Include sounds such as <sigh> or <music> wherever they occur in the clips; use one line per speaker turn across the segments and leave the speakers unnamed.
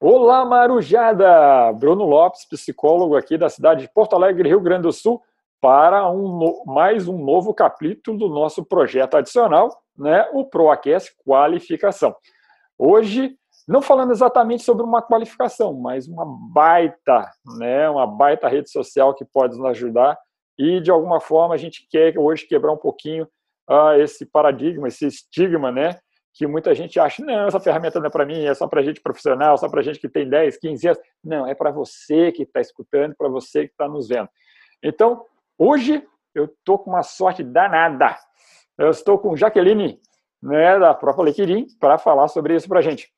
Olá, Marujada! Bruno Lopes, psicólogo aqui da cidade de Porto Alegre, Rio Grande do Sul, para um, mais um novo capítulo do nosso projeto adicional, né, o ProAquece Qualificação. Hoje, não falando exatamente sobre uma qualificação, mas uma baita, né, uma baita rede social que pode nos ajudar e, de alguma forma, a gente quer hoje quebrar um pouquinho uh, esse paradigma, esse estigma, né, que muita gente acha, não, essa ferramenta não é para mim, é só para gente profissional, só para gente que tem 10, 15 anos. Não, é para você que está escutando, para você que está nos vendo. Então, hoje eu estou com uma sorte danada. Eu estou com Jaqueline, né, da própria Lequirim, para falar sobre isso para a gente.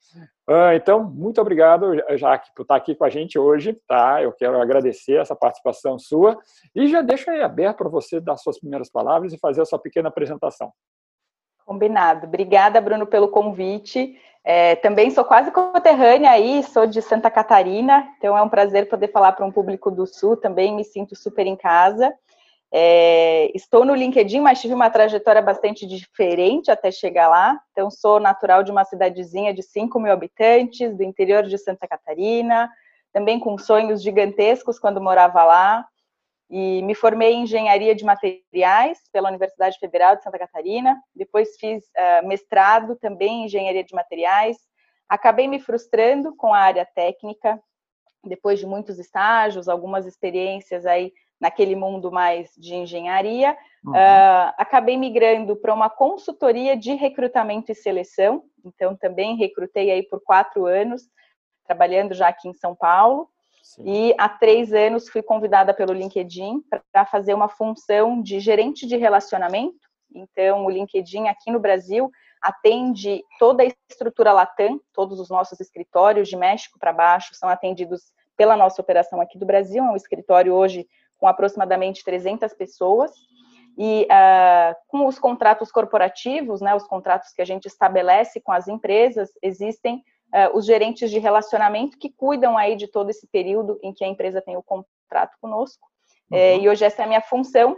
Uh, então, muito obrigado, Jaque, por estar aqui com a gente hoje. Tá? Eu quero agradecer essa participação sua e já deixo aí aberto para você dar suas primeiras palavras e fazer a sua pequena apresentação.
Combinado. Obrigada, Bruno, pelo convite. É, também sou quase conterrânea aí, sou de Santa Catarina, então é um prazer poder falar para um público do Sul, também me sinto super em casa. É, estou no LinkedIn, mas tive uma trajetória bastante diferente até chegar lá. Então, sou natural de uma cidadezinha de 5 mil habitantes, do interior de Santa Catarina, também com sonhos gigantescos quando morava lá e me formei em engenharia de materiais pela Universidade Federal de Santa Catarina. Depois fiz uh, mestrado também em engenharia de materiais. Acabei me frustrando com a área técnica, depois de muitos estágios, algumas experiências aí naquele mundo mais de engenharia. Uhum. Uh, acabei migrando para uma consultoria de recrutamento e seleção. Então, também recrutei aí por quatro anos, trabalhando já aqui em São Paulo. Sim. E há três anos fui convidada pelo LinkedIn para fazer uma função de gerente de relacionamento. Então, o LinkedIn aqui no Brasil atende toda a estrutura Latam, todos os nossos escritórios de México para baixo são atendidos pela nossa operação aqui do Brasil. É um escritório hoje com aproximadamente 300 pessoas. E uh, com os contratos corporativos, né, os contratos que a gente estabelece com as empresas, existem uh, os gerentes de relacionamento que cuidam aí de todo esse período em que a empresa tem o contrato conosco. Uhum. É, e hoje essa é a minha função.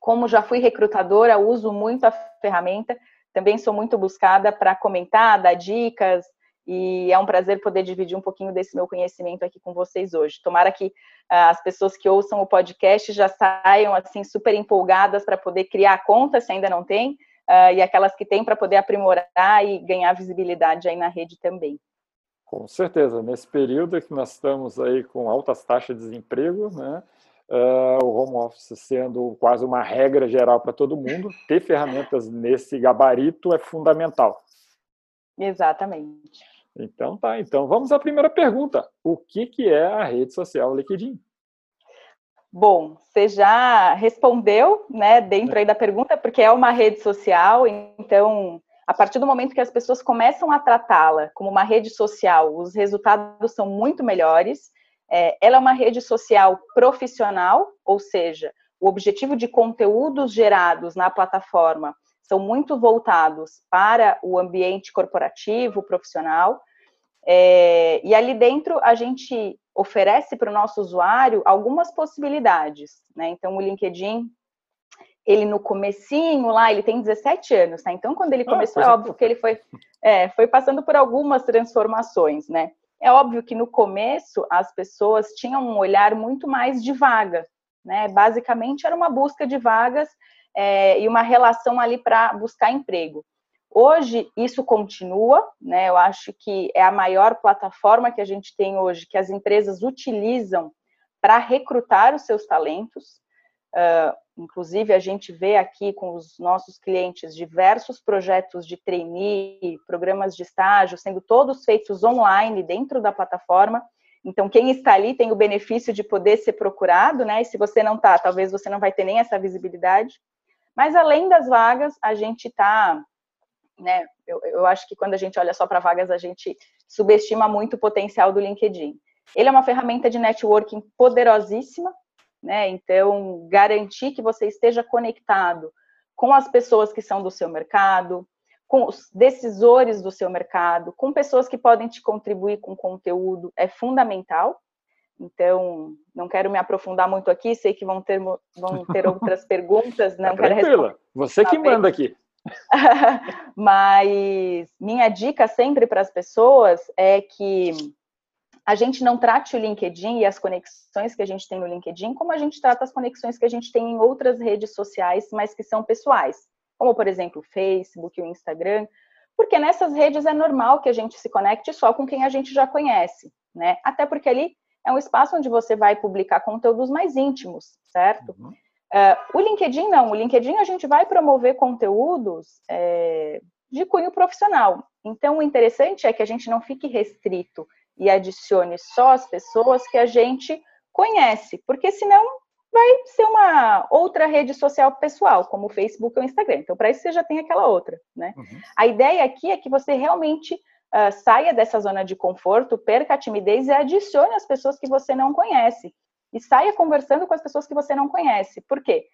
Como já fui recrutadora, uso muito a ferramenta, também sou muito buscada para comentar, dar dicas, e é um prazer poder dividir um pouquinho desse meu conhecimento aqui com vocês hoje. Tomara que uh, as pessoas que ouçam o podcast já saiam assim super empolgadas para poder criar a conta, se ainda não tem, uh, e aquelas que têm para poder aprimorar e ganhar visibilidade aí na rede também.
Com certeza, nesse período que nós estamos aí com altas taxas de desemprego, né, uh, o home office sendo quase uma regra geral para todo mundo, ter ferramentas nesse gabarito é fundamental.
Exatamente.
Então tá, então vamos à primeira pergunta. O que, que é a rede social LinkedIn?
Bom, você já respondeu, né, dentro aí da pergunta, porque é uma rede social, então, a partir do momento que as pessoas começam a tratá-la como uma rede social, os resultados são muito melhores. É, ela é uma rede social profissional, ou seja, o objetivo de conteúdos gerados na plataforma são muito voltados para o ambiente corporativo, profissional. É, e ali dentro a gente oferece para o nosso usuário algumas possibilidades, né? Então o LinkedIn, ele no comecinho lá, ele tem 17 anos, tá? Então quando ele ah, começou, ah, é óbvio que ele foi, é, foi passando por algumas transformações, né? É óbvio que no começo as pessoas tinham um olhar muito mais de vaga, né? Basicamente era uma busca de vagas é, e uma relação ali para buscar emprego. Hoje isso continua, né? Eu acho que é a maior plataforma que a gente tem hoje, que as empresas utilizam para recrutar os seus talentos. Uh, inclusive, a gente vê aqui com os nossos clientes diversos projetos de trainee, programas de estágio, sendo todos feitos online dentro da plataforma. Então, quem está ali tem o benefício de poder ser procurado, né? E se você não está, talvez você não vai ter nem essa visibilidade. Mas além das vagas, a gente está né? Eu, eu acho que quando a gente olha só para vagas, a gente subestima muito o potencial do LinkedIn. Ele é uma ferramenta de networking poderosíssima, né? Então, garantir que você esteja conectado com as pessoas que são do seu mercado, com os decisores do seu mercado, com pessoas que podem te contribuir com conteúdo, é fundamental. Então, não quero me aprofundar muito aqui, sei que vão ter, vão ter <laughs> outras perguntas, não
tá quero responder. Você que manda aqui. <laughs>
Mas minha dica sempre para as pessoas é que a gente não trate o LinkedIn e as conexões que a gente tem no LinkedIn como a gente trata as conexões que a gente tem em outras redes sociais, mas que são pessoais, como por exemplo o Facebook, o Instagram, porque nessas redes é normal que a gente se conecte só com quem a gente já conhece, né? Até porque ali é um espaço onde você vai publicar conteúdos mais íntimos, certo? Uhum. Uh, o LinkedIn não, o LinkedIn a gente vai promover conteúdos é, de cunho profissional. Então, o interessante é que a gente não fique restrito e adicione só as pessoas que a gente conhece, porque senão vai ser uma outra rede social pessoal, como o Facebook ou o Instagram. Então, para isso você já tem aquela outra, né? Uhum. A ideia aqui é que você realmente uh, saia dessa zona de conforto, perca a timidez e adicione as pessoas que você não conhece. E saia conversando com as pessoas que você não conhece. Por quê?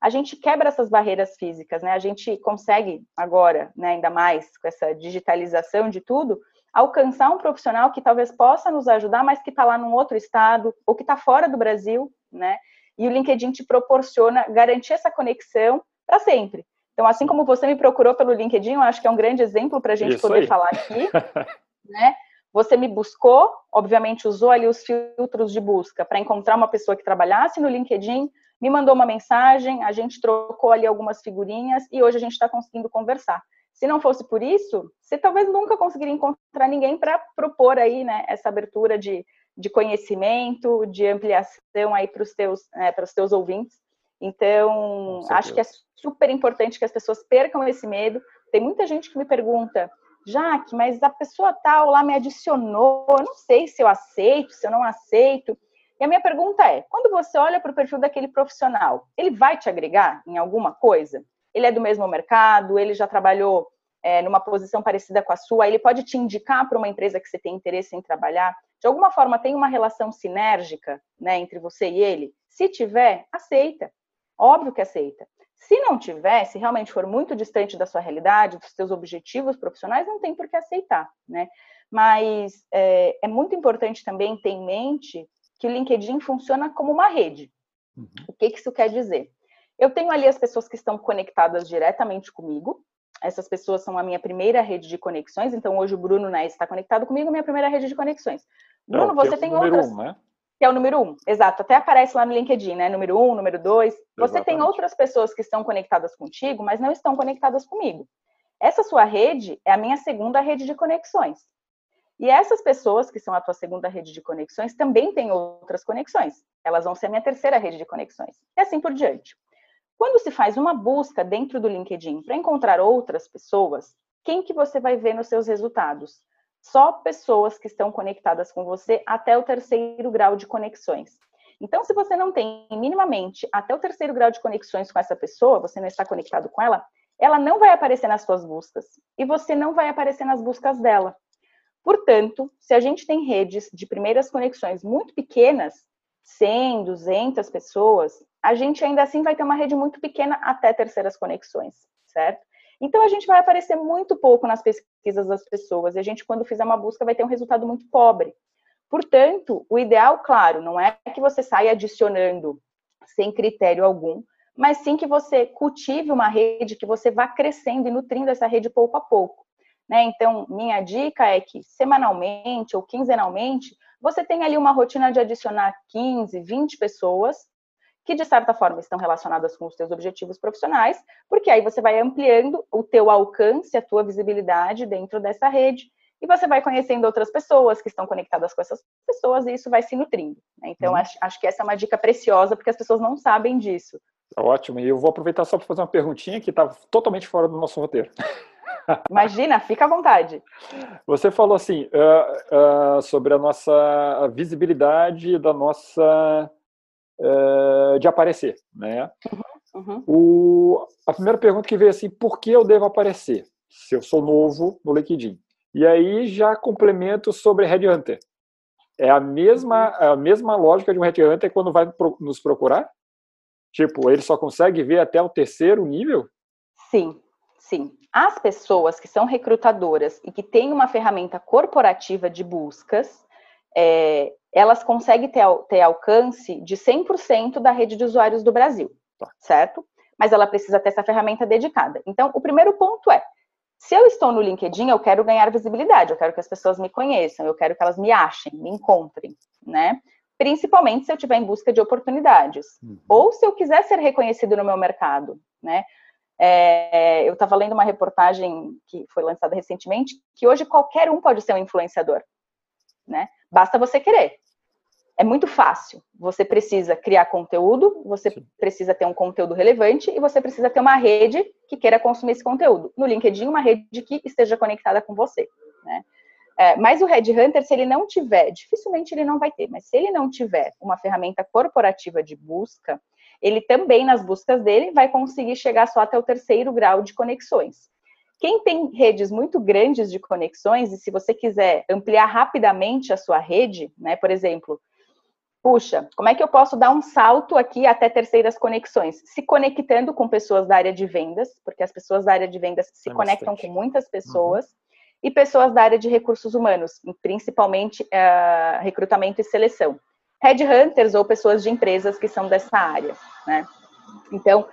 A gente quebra essas barreiras físicas, né? A gente consegue agora, né, ainda mais com essa digitalização de tudo, alcançar um profissional que talvez possa nos ajudar, mas que está lá num outro estado ou que está fora do Brasil, né? E o LinkedIn te proporciona garantir essa conexão para sempre. Então, assim como você me procurou pelo LinkedIn, eu acho que é um grande exemplo para a gente Isso poder aí. falar aqui, <laughs> né? Você me buscou, obviamente usou ali os filtros de busca para encontrar uma pessoa que trabalhasse no LinkedIn, me mandou uma mensagem, a gente trocou ali algumas figurinhas e hoje a gente está conseguindo conversar. Se não fosse por isso, você talvez nunca conseguiria encontrar ninguém para propor aí, né, essa abertura de, de conhecimento, de ampliação aí para os teus, né, para os teus ouvintes. Então, acho que é super importante que as pessoas percam esse medo. Tem muita gente que me pergunta, Jaque, mas a pessoa tal lá me adicionou, eu não sei se eu aceito, se eu não aceito. E a minha pergunta é: quando você olha para o perfil daquele profissional, ele vai te agregar em alguma coisa? ele é do mesmo mercado, ele já trabalhou é, numa posição parecida com a sua, ele pode te indicar para uma empresa que você tem interesse em trabalhar. De alguma forma, tem uma relação sinérgica né, entre você e ele? Se tiver, aceita. Óbvio que aceita. Se não tiver, se realmente for muito distante da sua realidade, dos seus objetivos profissionais, não tem por que aceitar, né? Mas é, é muito importante também ter em mente que o LinkedIn funciona como uma rede. Uhum. O que, que isso quer dizer? Eu tenho ali as pessoas que estão conectadas diretamente comigo. Essas pessoas são a minha primeira rede de conexões. Então, hoje o Bruno né, está conectado comigo, minha primeira rede de conexões. Bruno, Não, você é tem outras. Um, né? Que é o número um, exato. Até aparece lá no LinkedIn, né? Número um, número dois. Você tem outras pessoas que estão conectadas contigo, mas não estão conectadas comigo. Essa sua rede é a minha segunda rede de conexões. E essas pessoas que são a tua segunda rede de conexões também têm outras conexões. Elas vão ser a minha terceira rede de conexões. E assim por diante. Quando se faz uma busca dentro do LinkedIn para encontrar outras pessoas, quem que você vai ver nos seus resultados? Só pessoas que estão conectadas com você até o terceiro grau de conexões. Então, se você não tem minimamente até o terceiro grau de conexões com essa pessoa, você não está conectado com ela, ela não vai aparecer nas suas buscas e você não vai aparecer nas buscas dela. Portanto, se a gente tem redes de primeiras conexões muito pequenas, 100, 200 pessoas, a gente ainda assim vai ter uma rede muito pequena até terceiras conexões, certo? Então a gente vai aparecer muito pouco nas pesquisas das pessoas e a gente, quando fizer uma busca, vai ter um resultado muito pobre. Portanto, o ideal, claro, não é que você saia adicionando sem critério algum, mas sim que você cultive uma rede, que você vá crescendo e nutrindo essa rede pouco a pouco. Né? Então, minha dica é que semanalmente ou quinzenalmente, você tem ali uma rotina de adicionar 15, 20 pessoas que de certa forma estão relacionadas com os teus objetivos profissionais, porque aí você vai ampliando o teu alcance, a tua visibilidade dentro dessa rede, e você vai conhecendo outras pessoas que estão conectadas com essas pessoas, e isso vai se nutrindo. Né? Então, uhum. acho, acho que essa é uma dica preciosa, porque as pessoas não sabem disso.
Tá ótimo, e eu vou aproveitar só para fazer uma perguntinha que está totalmente fora do nosso roteiro. <laughs>
Imagina, fica à vontade.
Você falou assim uh, uh, sobre a nossa visibilidade da nossa uh, de aparecer, né? Uhum, uhum. O, a primeira pergunta que veio assim, por que eu devo aparecer? Se eu sou novo no LinkedIn. E aí já complemento sobre Headhunter. É a mesma, uhum. a mesma lógica de um Headhunter quando vai nos procurar? Tipo, ele só consegue ver até o terceiro nível?
Sim, sim. As pessoas que são recrutadoras e que têm uma ferramenta corporativa de buscas, é, elas conseguem ter, ter alcance de 100% da rede de usuários do Brasil, tá. certo? Mas ela precisa ter essa ferramenta dedicada. Então, o primeiro ponto é, Se eu estou no LinkedIn, eu quero ganhar visibilidade, eu quero que as pessoas me conheçam, eu quero que elas me achem, me encontrem, né? Principalmente se eu estiver em busca de oportunidades. Uhum. Ou se eu quiser ser reconhecido no meu mercado, né? É, eu estava lendo uma reportagem que foi lançada recentemente, que hoje qualquer um pode ser um influenciador, né? Basta você querer. É muito fácil. Você precisa criar conteúdo, você Sim. precisa ter um conteúdo relevante e você precisa ter uma rede que queira consumir esse conteúdo. No LinkedIn, uma rede que esteja conectada com você, né? É, mas o Red Hunter, se ele não tiver, dificilmente ele não vai ter, mas se ele não tiver uma ferramenta corporativa de busca, ele também, nas buscas dele, vai conseguir chegar só até o terceiro grau de conexões. Quem tem redes muito grandes de conexões, e se você quiser ampliar rapidamente a sua rede, né, por exemplo, puxa, como é que eu posso dar um salto aqui até terceiras conexões? Se conectando com pessoas da área de vendas, porque as pessoas da área de vendas se é conectam bastante. com muitas pessoas, uhum. e pessoas da área de recursos humanos, principalmente uh, recrutamento e seleção headhunters ou pessoas de empresas que são dessa área, né? Então,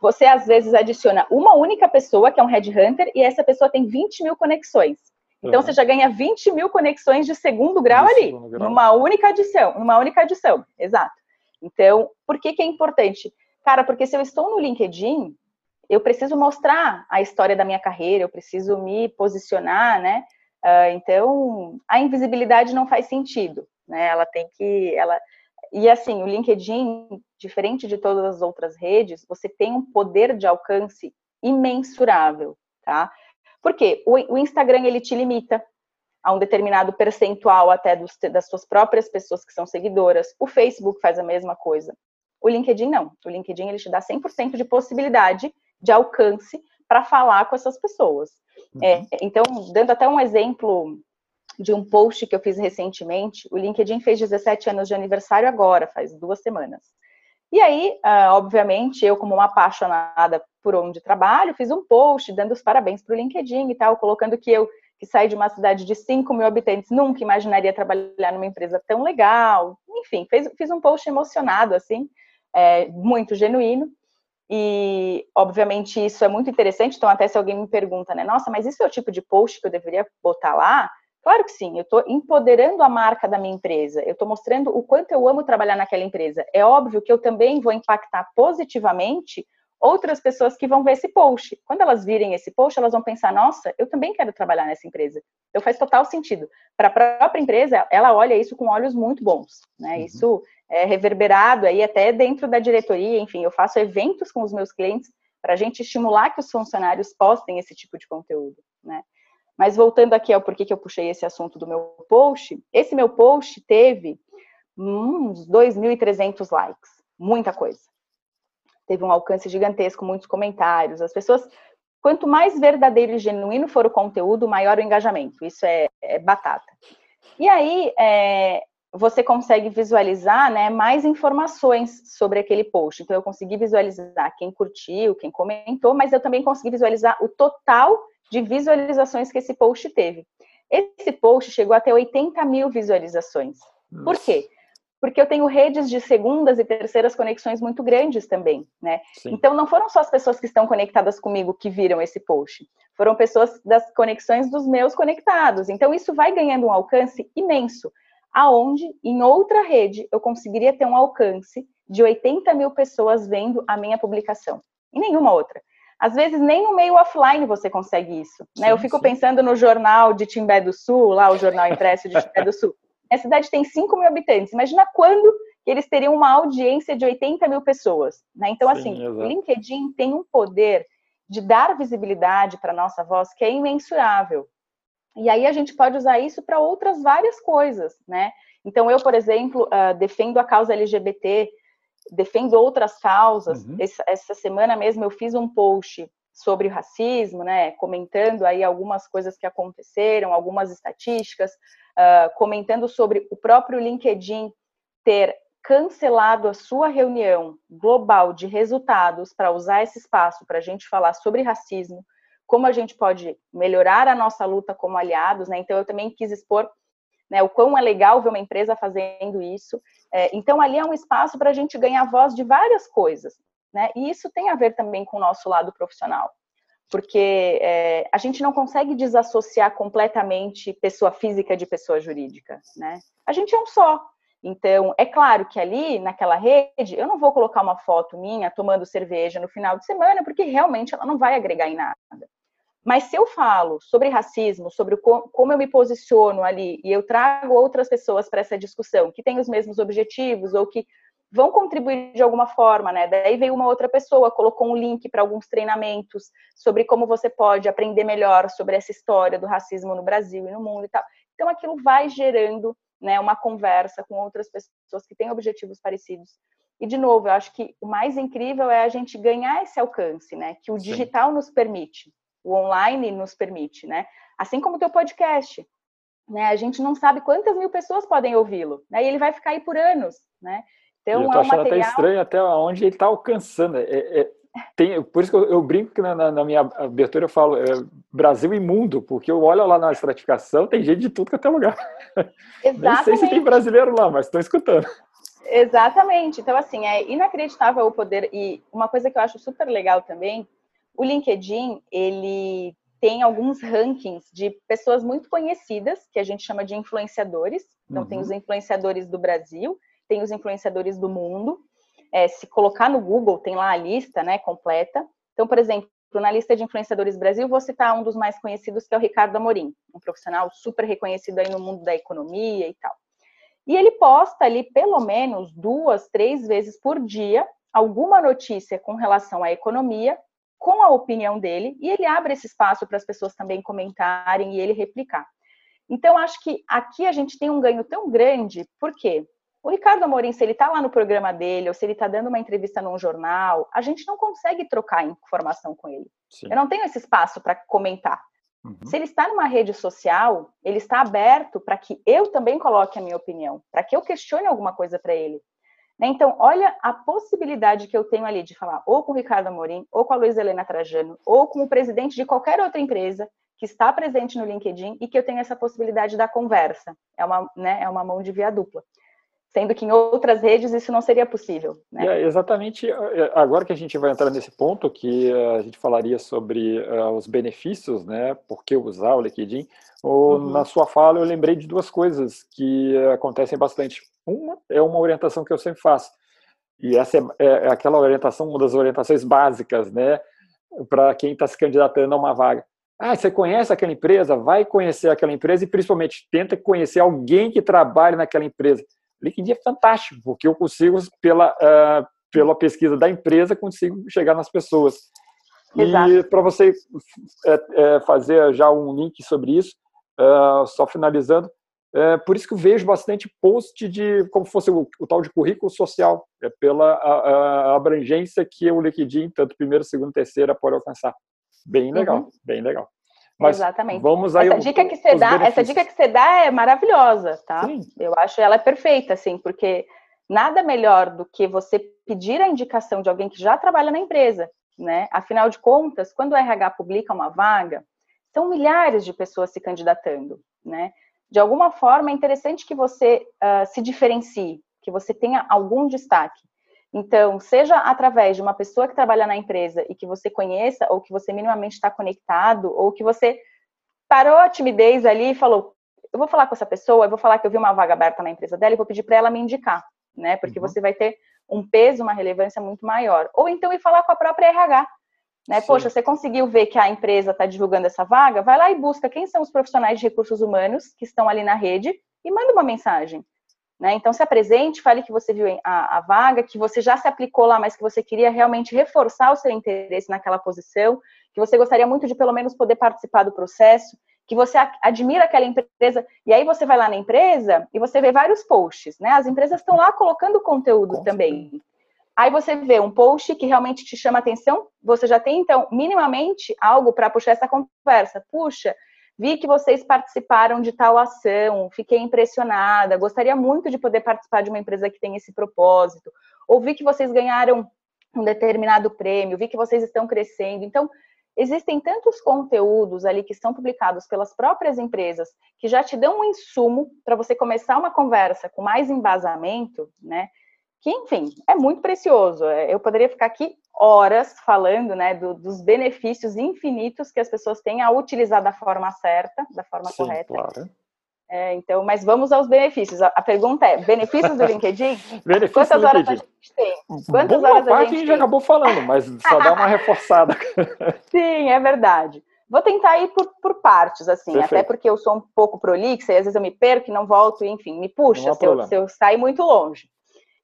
você às vezes adiciona uma única pessoa, que é um headhunter, e essa pessoa tem 20 mil conexões. Então, uhum. você já ganha 20 mil conexões de segundo grau de ali, segundo grau. numa única adição, numa única adição, exato. Então, por que que é importante? Cara, porque se eu estou no LinkedIn, eu preciso mostrar a história da minha carreira, eu preciso me posicionar, né? Uh, então, a invisibilidade não faz sentido né? Ela tem que, ela e assim, o LinkedIn, diferente de todas as outras redes, você tem um poder de alcance imensurável, tá? Porque o, o Instagram ele te limita a um determinado percentual até dos, das suas próprias pessoas que são seguidoras. O Facebook faz a mesma coisa. O LinkedIn não. O LinkedIn ele te dá 100% de possibilidade de alcance para falar com essas pessoas. É, uhum. É, então, dando até um exemplo de um post que eu fiz recentemente. O LinkedIn fez 17 anos de aniversário agora, faz duas semanas. E aí, uh, obviamente, eu, como uma apaixonada por onde trabalho, fiz um post dando os parabéns para o LinkedIn e tal, colocando que eu, que saí de uma cidade de 5 mil habitantes, nunca imaginaria trabalhar numa empresa tão legal. Enfim, fez, fiz um post emocionado, assim, é, muito genuíno. E, obviamente, isso é muito interessante. Então, até se alguém me pergunta, né, nossa, mas isso é o tipo de post que eu deveria botar lá? Claro que sim, eu estou empoderando a marca da minha empresa, eu estou mostrando o quanto eu amo trabalhar naquela empresa. É óbvio que eu também vou impactar positivamente outras pessoas que vão ver esse post. Quando elas virem esse post, elas vão pensar: nossa, eu também quero trabalhar nessa empresa. Então faz total sentido. Para a própria empresa, ela olha isso com olhos muito bons. Né? Uhum. Isso é reverberado aí até dentro da diretoria. Enfim, eu faço eventos com os meus clientes para a gente estimular que os funcionários postem esse tipo de conteúdo. Né? Mas voltando aqui ao porquê que eu puxei esse assunto do meu post, esse meu post teve uns 2.300 likes, muita coisa. Teve um alcance gigantesco, muitos comentários. As pessoas, quanto mais verdadeiro e genuíno for o conteúdo, maior o engajamento. Isso é, é batata. E aí, é, você consegue visualizar né, mais informações sobre aquele post. Então, eu consegui visualizar quem curtiu, quem comentou, mas eu também consegui visualizar o total de visualizações que esse post teve. Esse post chegou até 80 mil visualizações. Nossa. Por quê? Porque eu tenho redes de segundas e terceiras conexões muito grandes também, né? Sim. Então não foram só as pessoas que estão conectadas comigo que viram esse post, foram pessoas das conexões dos meus conectados. Então isso vai ganhando um alcance imenso, aonde em outra rede eu conseguiria ter um alcance de 80 mil pessoas vendo a minha publicação. Em nenhuma outra. Às vezes nem no meio offline você consegue isso. Né? Sim, eu fico sim. pensando no jornal de Timbé do Sul, lá o jornal impresso de Timbé do Sul. <laughs> A cidade tem 5 mil habitantes. Imagina quando eles teriam uma audiência de 80 mil pessoas. Né? Então, sim, assim, o LinkedIn tem um poder de dar visibilidade para a nossa voz que é imensurável. E aí a gente pode usar isso para outras várias coisas, né? Então, eu, por exemplo, uh, defendo a causa LGBT, defendo outras causas. Uhum. Essa, essa, semana mesmo eu fiz um post sobre o racismo, né, comentando aí algumas coisas que aconteceram, algumas estatísticas, uh, comentando sobre o próprio LinkedIn ter cancelado a sua reunião global de resultados para usar esse espaço para a gente falar sobre racismo, como a gente pode melhorar a nossa luta como aliados, né? Então eu também quis expor né, o quão é legal ver uma empresa fazendo isso. É, então, ali é um espaço para a gente ganhar voz de várias coisas, né? E isso tem a ver também com o nosso lado profissional. porque é, a gente não consegue desassociar completamente pessoa física de pessoa jurídica, né? A gente é um só. Então, é claro que ali, naquela rede, eu não vou colocar uma foto minha tomando cerveja no final de semana, porque realmente ela não vai agregar em nada. Mas se eu falo sobre racismo, sobre como eu me posiciono ali, e eu trago outras pessoas para essa discussão, que têm os mesmos objetivos, ou que vão contribuir de alguma forma, né? Daí veio uma outra pessoa, colocou um link para alguns treinamentos sobre como você pode aprender melhor sobre essa história do racismo no Brasil e no mundo e tal. Então aquilo vai gerando, né, uma conversa com outras pessoas que têm objetivos parecidos. E de novo, eu acho que o mais incrível é a gente ganhar esse alcance, né, que o digital Sim. nos permite, o online nos permite, né? Assim como o teu podcast, né? A gente não sabe quantas mil pessoas podem ouvi-lo, né? E ele vai ficar aí por anos, né?
Então, eu tô é um achando material... até estranho até onde ele está alcançando. É, é, tem, por isso que eu, eu brinco que na, na, minha abertura eu falo é, Brasil imundo, porque eu olho lá na estratificação, tem gente de tudo que até lugar. Exatamente. <laughs> Nem sei se tem brasileiro lá, mas estou escutando.
Exatamente. Então, assim, é inacreditável o poder. E uma coisa que eu acho super legal também, o LinkedIn, ele tem alguns rankings de pessoas muito conhecidas, que a gente chama de influenciadores. Então, uhum. tem os influenciadores do Brasil, tem os influenciadores do mundo. É, se colocar no Google, tem lá a lista né, completa. Então, por exemplo, na lista de influenciadores Brasil, vou citar um dos mais conhecidos, que é o Ricardo Amorim, um profissional super reconhecido aí no mundo da economia e tal. E ele posta ali pelo menos duas, três vezes por dia alguma notícia com relação à economia, com a opinião dele, e ele abre esse espaço para as pessoas também comentarem e ele replicar. Então, acho que aqui a gente tem um ganho tão grande, por quê? O Ricardo Amorim, se ele está lá no programa dele, ou se ele está dando uma entrevista num jornal, a gente não consegue trocar informação com ele. Sim. Eu não tenho esse espaço para comentar. Uhum. Se ele está numa rede social, ele está aberto para que eu também coloque a minha opinião, para que eu questione alguma coisa para ele. Né? Então, olha a possibilidade que eu tenho ali de falar ou com o Ricardo Amorim, ou com a Luiz Helena Trajano, ou com o presidente de qualquer outra empresa que está presente no LinkedIn e que eu tenho essa possibilidade da conversa. É uma, né, é uma mão de via dupla sendo que em outras redes isso não seria possível. Né?
É exatamente é, agora que a gente vai entrar nesse ponto, que a gente falaria sobre uh, os benefícios, né? Por que usar o LinkedIn? Ou, uhum. Na sua fala, eu lembrei de duas coisas que acontecem bastante. Uma é uma orientação que eu sempre faço, e essa é, é, é aquela orientação, uma das orientações básicas, né? Para quem está se candidatando a uma vaga. Ah, você conhece aquela empresa? Vai conhecer aquela empresa e principalmente tenta conhecer alguém que trabalhe naquela empresa LinkedIn é fantástico, porque eu consigo, pela, uh, pela pesquisa da empresa, consigo chegar nas pessoas. Exato. E para você é, é, fazer já um link sobre isso, uh, só finalizando, é, por isso que eu vejo bastante post de como fosse o, o tal de currículo social, é pela a, a abrangência que o LinkedIn, tanto primeiro, segundo, terceira, pode alcançar. Bem legal, uhum. bem legal.
Mas Exatamente. Vamos aí essa dica que você dá, benefícios. essa dica que você dá é maravilhosa, tá? Sim. Eu acho ela é perfeita, assim, porque nada melhor do que você pedir a indicação de alguém que já trabalha na empresa, né? Afinal de contas, quando o RH publica uma vaga, são milhares de pessoas se candidatando, né? De alguma forma, é interessante que você uh, se diferencie, que você tenha algum destaque. Então, seja através de uma pessoa que trabalha na empresa e que você conheça, ou que você minimamente está conectado, ou que você parou a timidez ali e falou: eu vou falar com essa pessoa, eu vou falar que eu vi uma vaga aberta na empresa dela e vou pedir para ela me indicar, né? Porque uhum. você vai ter um peso, uma relevância muito maior. Ou então ir falar com a própria RH. Né? Poxa, você conseguiu ver que a empresa está divulgando essa vaga? Vai lá e busca quem são os profissionais de recursos humanos que estão ali na rede e manda uma mensagem. Né? Então, se apresente, fale que você viu a, a, vaga, que você já se aplicou lá, mas que você queria realmente reforçar o seu interesse naquela posição, que você gostaria muito de pelo menos poder participar do processo, que você admira aquela empresa, e aí você vai lá na empresa e você vê vários posts, né? As empresas estão lá colocando conteúdo também. Aí você vê um post que realmente te chama atenção, você já tem, então, minimamente algo para puxar essa conversa. Puxa, Vi que vocês participaram de tal ação, fiquei impressionada, gostaria muito de poder participar de uma empresa que tem esse propósito. Ou vi que vocês ganharam um determinado prêmio, vi que vocês estão crescendo. Então, existem tantos conteúdos ali que são publicados pelas próprias empresas que já te dão um insumo para você começar uma conversa com mais embasamento, né? Que, enfim, é muito precioso. É, eu poderia ficar aqui horas falando né, do, dos benefícios infinitos que as pessoas têm a utilizar da forma certa, da forma Sim, correta. Claro. É, então, mas vamos aos benefícios. A, a pergunta é: benefícios do <laughs> LinkedIn?
benefícios Quantas do horas LinkedIn. a gente tem? Quantas Boa horas parte a gente, a gente já acabou falando, mas só dá uma <laughs> reforçada.
Sim, é verdade. Vou tentar ir por, por partes, assim, Perfeito. até porque eu sou um pouco prolixa e às vezes eu me perco e não volto, enfim, me puxa se eu, se eu sair muito longe.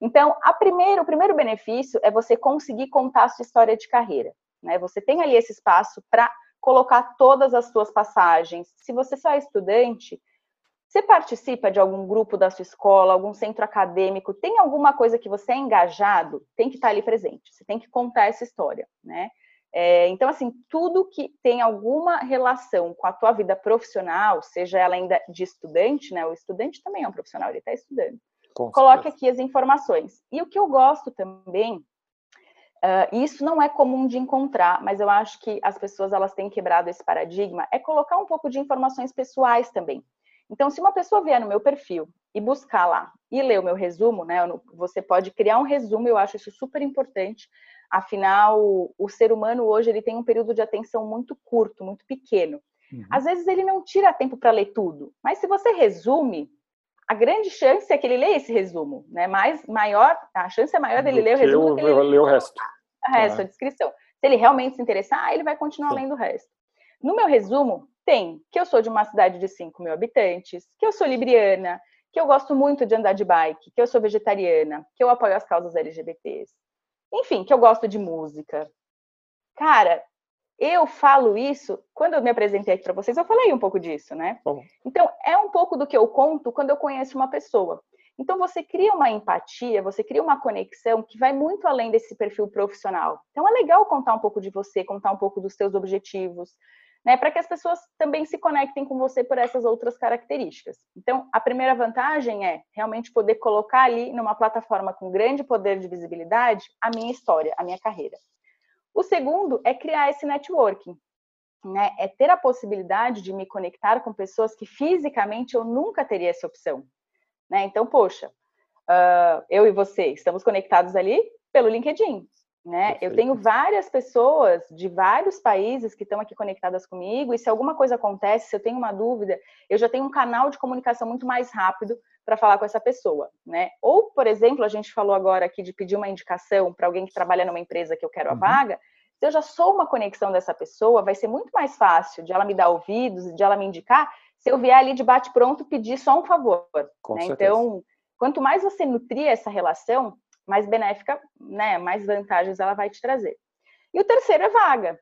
Então, a o primeiro benefício é você conseguir contar a sua história de carreira. Né? Você tem ali esse espaço para colocar todas as suas passagens. Se você só é estudante, você participa de algum grupo da sua escola, algum centro acadêmico, tem alguma coisa que você é engajado, tem que estar ali presente. Você tem que contar essa história, né? É, então, assim, tudo que tem alguma relação com a tua vida profissional, seja ela ainda de estudante, né? O estudante também é um profissional, ele está estudando. Coloque aqui as informações. E o que eu gosto também, uh, isso não é comum de encontrar, mas eu acho que as pessoas elas têm quebrado esse paradigma, é colocar um pouco de informações pessoais também. Então, se uma pessoa vier no meu perfil e buscar lá e ler o meu resumo, né? Você pode criar um resumo, eu acho isso super importante Afinal, o ser humano hoje ele tem um período de atenção muito curto, muito pequeno. Uhum. Às vezes ele não tira tempo para ler tudo, mas se você resume, a grande chance é que ele leia esse resumo, né? Mais maior, a chance é maior dele ler o resumo do que ele ler
o resto.
O resto, ah. a descrição. Se ele realmente se interessar, ele vai continuar Sim. lendo o resto. No meu resumo, tem que eu sou de uma cidade de 5 mil habitantes, que eu sou libriana, que eu gosto muito de andar de bike, que eu sou vegetariana, que eu apoio as causas LGBTs, enfim, que eu gosto de música. Cara, eu falo isso, quando eu me apresentei aqui para vocês, eu falei um pouco disso, né? Bom. Então, é um pouco do que eu conto quando eu conheço uma pessoa. Então, você cria uma empatia, você cria uma conexão que vai muito além desse perfil profissional. Então, é legal contar um pouco de você, contar um pouco dos seus objetivos, né, para que as pessoas também se conectem com você por essas outras características. Então, a primeira vantagem é realmente poder colocar ali numa plataforma com grande poder de visibilidade a minha história, a minha carreira. O segundo é criar esse networking, né? É ter a possibilidade de me conectar com pessoas que fisicamente eu nunca teria essa opção, né? Então, poxa, uh, eu e você estamos conectados ali pelo LinkedIn. Né? Eu tenho várias pessoas de vários países que estão aqui conectadas comigo, e se alguma coisa acontece, se eu tenho uma dúvida, eu já tenho um canal de comunicação muito mais rápido para falar com essa pessoa, né? Ou, por exemplo, a gente falou agora aqui de pedir uma indicação para alguém que trabalha numa empresa que eu quero a uhum. vaga, se eu já sou uma conexão dessa pessoa, vai ser muito mais fácil de ela me dar ouvidos, de ela me indicar, se eu vier ali de bate-pronto pedir só um favor. Né? Então, quanto mais você nutrir essa relação, mais benéfica, né, mais vantagens ela vai te trazer. E o terceiro é vaga.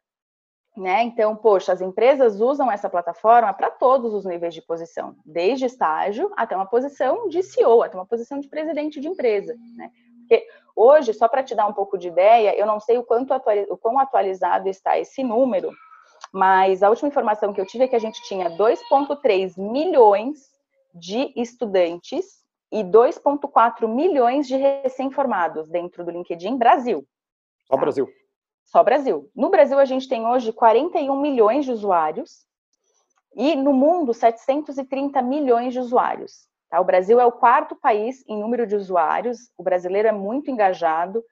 Né? Então, poxa, as empresas usam essa plataforma para todos os níveis de posição, desde estágio até uma posição de CEO, até uma posição de presidente de empresa. Né? Porque hoje, só para te dar um pouco de ideia, eu não sei o, quanto o quão atualizado está esse número, mas a última informação que eu tive é que a gente tinha 2,3 milhões de estudantes e 2,4 milhões de recém-formados dentro do LinkedIn Brasil.
Só tá? Brasil.
Só Brasil. No Brasil, a gente tem hoje 41 milhões de usuários e no mundo, 730 milhões de usuários. Tá? O Brasil é o quarto país em número de usuários, o brasileiro é muito engajado,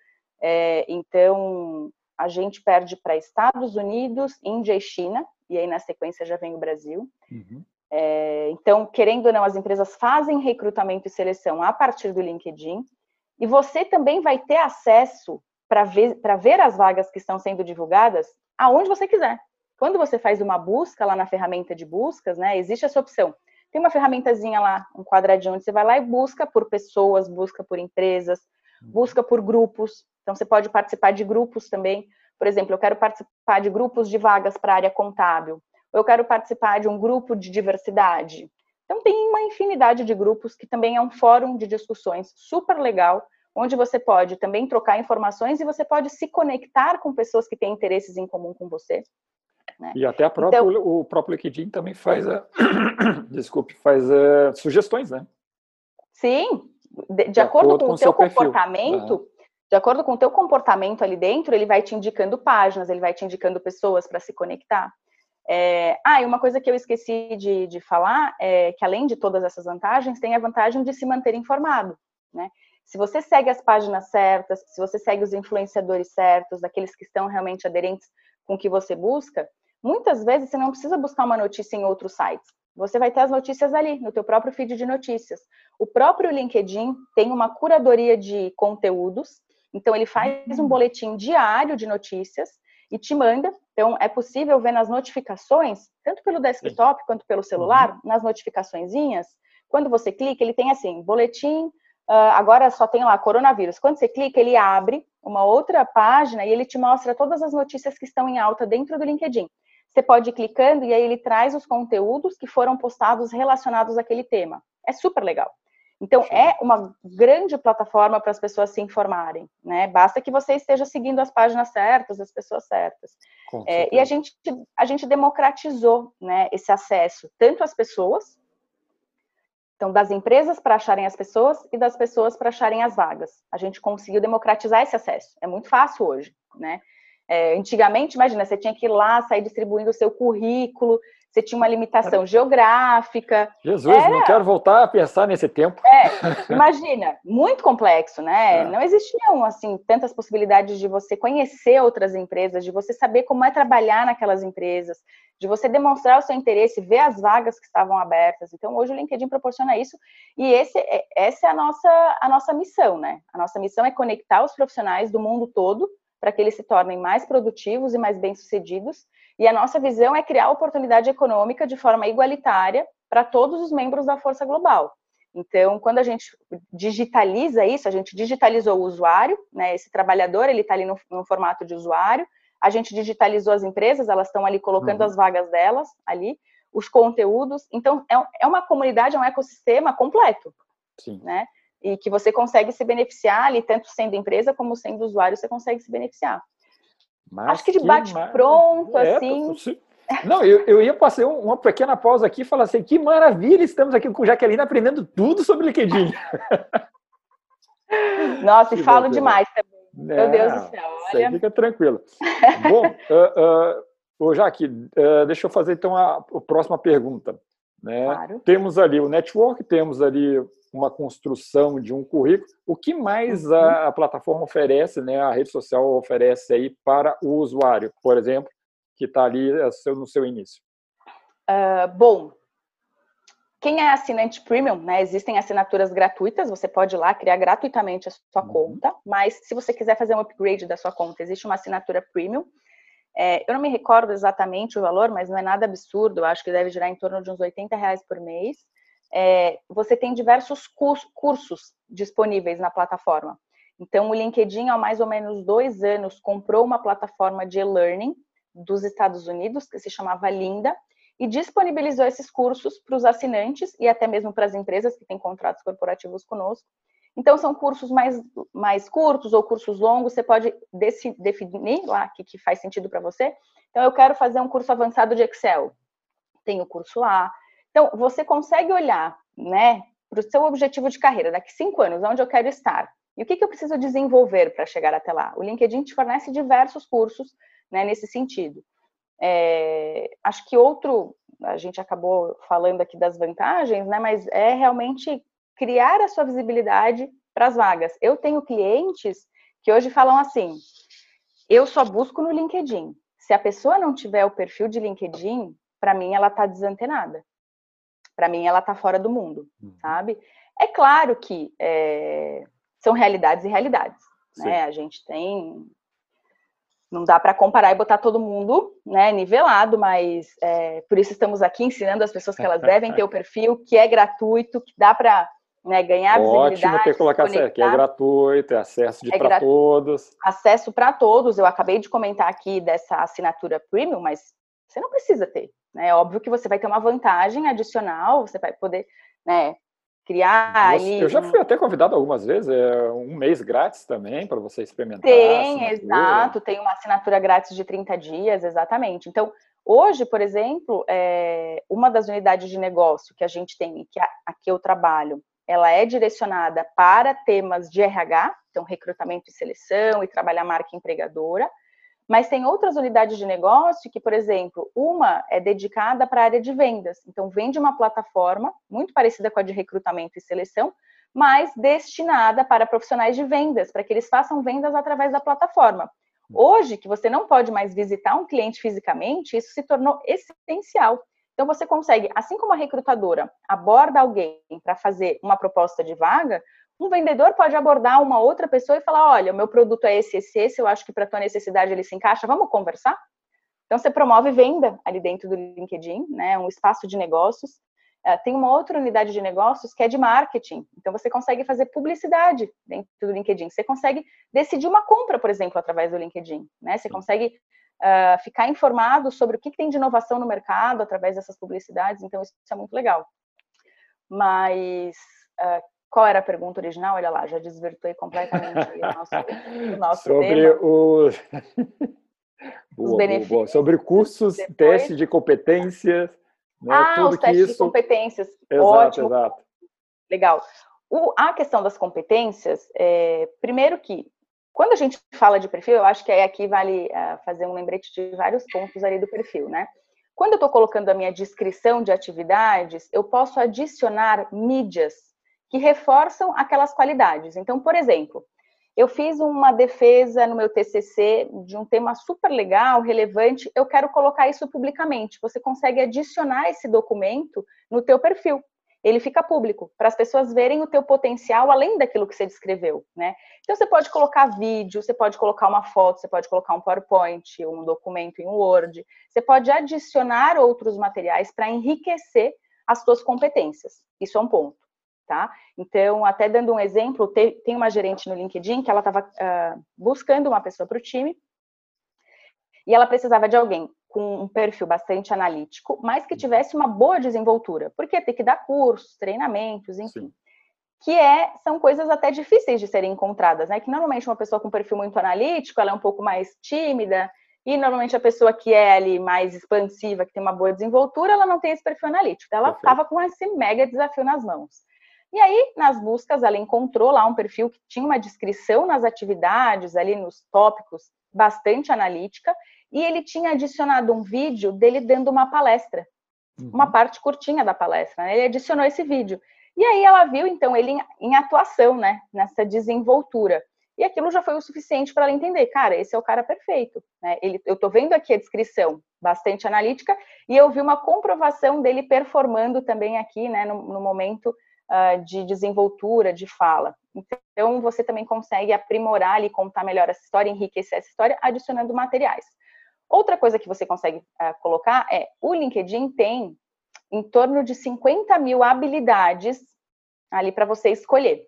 é, então a gente perde para Estados Unidos, Índia e China, e aí na sequência já vem o Brasil. Uhum. É, então, querendo ou não, as empresas fazem recrutamento e seleção a partir do LinkedIn, e você também vai ter acesso para ver, ver as vagas que estão sendo divulgadas aonde você quiser. Quando você faz uma busca lá na ferramenta de buscas, né, existe essa opção. Tem uma ferramentazinha lá, um quadradinho, onde você vai lá e busca por pessoas, busca por empresas, uhum. busca por grupos. Então, você pode participar de grupos também. Por exemplo, eu quero participar de grupos de vagas para a área contábil eu quero participar de um grupo de diversidade. Então, tem uma infinidade de grupos que também é um fórum de discussões super legal, onde você pode também trocar informações e você pode se conectar com pessoas que têm interesses em comum com você.
Né? E até própria, então, o próprio LinkedIn também faz, a, <clears throat> desculpe, faz a, sugestões, né?
Sim, de, de, de acordo, acordo, com, com o seu comportamento, uhum. de acordo com o teu comportamento ali dentro, ele vai te indicando páginas, ele vai te indicando pessoas para se conectar. É, ah, e uma coisa que eu esqueci de, de falar é que, além de todas essas vantagens, tem a vantagem de se manter informado. Né? Se você segue as páginas certas, se você segue os influenciadores certos, aqueles que estão realmente aderentes com o que você busca, muitas vezes você não precisa buscar uma notícia em outros sites. Você vai ter as notícias ali, no teu próprio feed de notícias. O próprio LinkedIn tem uma curadoria de conteúdos, então ele faz um boletim diário de notícias e te manda. Então é possível ver nas notificações, tanto pelo desktop quanto pelo celular, uhum. nas notificaçõezinhas, quando você clica, ele tem assim, boletim agora só tem lá coronavírus. Quando você clica, ele abre uma outra página e ele te mostra todas as notícias que estão em alta dentro do LinkedIn. Você pode ir clicando e aí ele traz os conteúdos que foram postados relacionados àquele tema. É super legal. Então, é uma grande plataforma para as pessoas se informarem, né? Basta que você esteja seguindo as páginas certas, as pessoas certas. É, e a gente, a gente democratizou né, esse acesso, tanto às pessoas, então, das empresas para acharem as pessoas e das pessoas para acharem as vagas. A gente conseguiu democratizar esse acesso. É muito fácil hoje, né? É, antigamente, imagina, você tinha que ir lá, sair distribuindo o seu currículo, você tinha uma limitação geográfica.
Jesus, Era... não quero voltar a pensar nesse tempo.
É, imagina, muito complexo, né? É. Não existiam, assim, tantas possibilidades de você conhecer outras empresas, de você saber como é trabalhar naquelas empresas, de você demonstrar o seu interesse, ver as vagas que estavam abertas. Então, hoje o LinkedIn proporciona isso e esse, é, essa é a nossa, a nossa missão, né? A nossa missão é conectar os profissionais do mundo todo para que eles se tornem mais produtivos e mais bem-sucedidos. E a nossa visão é criar oportunidade econômica de forma igualitária para todos os membros da força global. Então, quando a gente digitaliza isso, a gente digitalizou o usuário, né? Esse trabalhador ele está ali no, no, formato de usuário. A gente digitalizou as empresas, elas estão ali colocando uhum. as vagas delas ali, os conteúdos. Então, é, é uma comunidade, é um ecossistema completo, Sim. né? E que você consegue se beneficiar ali, tanto sendo empresa como sendo usuário, você consegue se beneficiar. Mas Acho que de bate-pronto, é, assim.
Não, eu, eu ia passar uma pequena pausa aqui e falar assim: que maravilha, estamos aqui com Jaqueline aprendendo tudo sobre LinkedIn. <laughs>
Nossa, e falo demais também. Meu é, Deus do céu.
Olha. Fica tranquilo. Bom, <laughs> uh, uh, Jaque, uh, deixa eu fazer então a próxima pergunta. Né? Claro. Temos ali o network, temos ali uma construção de um currículo. O que mais uhum. a, a, plataforma oferece, né, a rede social oferece aí para o usuário, por exemplo, que está ali é, no seu início?
Uh, bom, quem é assinante premium, né, existem assinaturas gratuitas, você pode ir lá criar gratuitamente a sua uhum. conta, mas se você quiser fazer um upgrade da sua conta, existe uma assinatura premium. É, eu não me recordo exatamente o valor, mas não é nada absurdo, eu acho que deve girar em torno de uns 80 reais por mês é, você tem diversos cursos disponíveis na plataforma. Então, o LinkedIn, há mais ou menos dois anos, comprou uma plataforma de e-learning dos Estados Unidos, que se chamava Linda, e disponibilizou esses cursos para os assinantes e até mesmo para as empresas que têm contratos corporativos conosco. Então, são cursos mais, mais curtos ou cursos longos, você pode definir lá o que, que faz sentido para você. Então, eu quero fazer um curso avançado de Excel. Tem o curso A, então, você consegue olhar, né, para o seu objetivo de carreira, daqui cinco anos, onde eu quero estar, e o que, que eu preciso desenvolver para chegar até lá? O LinkedIn te fornece diversos cursos né, nesse sentido. É, acho que outro, a gente acabou falando aqui das vantagens, né, mas é realmente criar a sua visibilidade para as vagas. Eu tenho clientes que hoje falam assim: eu só busco no LinkedIn. Se a pessoa não tiver o perfil de LinkedIn, para mim ela está desantenada para mim ela está fora do mundo, uhum. sabe? É claro que é, são realidades e realidades, né? A gente tem não dá para comparar e botar todo mundo né, nivelado, mas é, por isso estamos aqui ensinando as pessoas que elas devem ter o <laughs> perfil, que é gratuito, que dá para né, ganhar
Ótimo visibilidade. ter colocar certo, que é gratuito, é acesso é para todos.
Acesso para todos. Eu acabei de comentar aqui dessa assinatura premium, mas você não precisa ter. Né? É óbvio que você vai ter uma vantagem adicional, você vai poder né, criar
aí. Eu já fui até convidado algumas vezes, é um mês grátis também para você experimentar.
Tem, exato, tem uma assinatura grátis de 30 dias, exatamente. Então, hoje, por exemplo, é, uma das unidades de negócio que a gente tem, que aqui eu trabalho, ela é direcionada para temas de RH, então recrutamento e seleção e trabalhar marca empregadora. Mas tem outras unidades de negócio que, por exemplo, uma é dedicada para a área de vendas. Então, vende uma plataforma muito parecida com a de recrutamento e seleção mas destinada para profissionais de vendas, para que eles façam vendas através da plataforma. Hoje, que você não pode mais visitar um cliente fisicamente, isso se tornou essencial. Então, você consegue, assim como a recrutadora aborda alguém para fazer uma proposta de vaga, um vendedor pode abordar uma outra pessoa e falar: olha, o meu produto é esse, esse, esse, eu acho que para tua necessidade ele se encaixa, vamos conversar? Então, você promove venda ali dentro do LinkedIn, né, um espaço de negócios. Uh, tem uma outra unidade de negócios que é de marketing. Então, você consegue fazer publicidade dentro do LinkedIn. Você consegue decidir uma compra, por exemplo, através do LinkedIn. Né? Você consegue uh, ficar informado sobre o que, que tem de inovação no mercado através dessas publicidades. Então, isso é muito legal. Mas uh, qual era a pergunta original? Olha lá, já desvirtuei completamente o nosso, o <laughs> nosso
Sobre
tema.
o... <laughs> boa, benefícios. Boa. Sobre cursos, Depois... testes de competências.
Né? Ah, Tudo os testes isso... de competências. Exato, Ótimo. exato. Legal. O, a questão das competências, é, primeiro que, quando a gente fala de perfil, eu acho que aqui vale uh, fazer um lembrete de vários pontos ali do perfil, né? Quando eu estou colocando a minha descrição de atividades, eu posso adicionar mídias que reforçam aquelas qualidades. Então, por exemplo, eu fiz uma defesa no meu TCC de um tema super legal, relevante, eu quero colocar isso publicamente. Você consegue adicionar esse documento no teu perfil. Ele fica público, para as pessoas verem o teu potencial além daquilo que você descreveu, né? Então você pode colocar vídeo, você pode colocar uma foto, você pode colocar um PowerPoint, um documento em Word, você pode adicionar outros materiais para enriquecer as suas competências. Isso é um ponto tá? Então, até dando um exemplo, tem uma gerente no LinkedIn que ela estava uh, ah, buscando uma pessoa para o time e ela precisava de alguém com um perfil bastante analítico, mas que tivesse uma boa desenvoltura, porque tem que dar cursos, treinamentos, enfim. Sim. Que é, são coisas até difíceis de serem encontradas, né? Que normalmente uma pessoa com perfil muito analítico, ela é um pouco mais tímida, e normalmente a pessoa que é ali mais expansiva, que tem uma boa desenvoltura, ela não tem esse perfil analítico. Ela estava com esse mega desafio nas mãos. E aí, nas buscas, ela encontrou lá um perfil que tinha uma descrição nas atividades, ali nos tópicos, bastante analítica, e ele tinha adicionado um vídeo dele dando uma palestra, uhum. uma parte curtinha da palestra. Né? Ele adicionou esse vídeo. E aí ela viu, então, ele em, em atuação, né? Nessa desenvoltura. E aquilo já foi o suficiente para ela entender, cara, esse é o cara perfeito. Né? Ele, eu estou vendo aqui a descrição bastante analítica e eu vi uma comprovação dele performando também aqui, né, no, no momento uh, de desenvoltura, de fala. Então, você também consegue aprimorar e contar melhor essa história, enriquecer essa história, adicionando materiais. Outra coisa que você consegue uh, colocar é, o LinkedIn tem em torno de 50 mil habilidades ali para você escolher.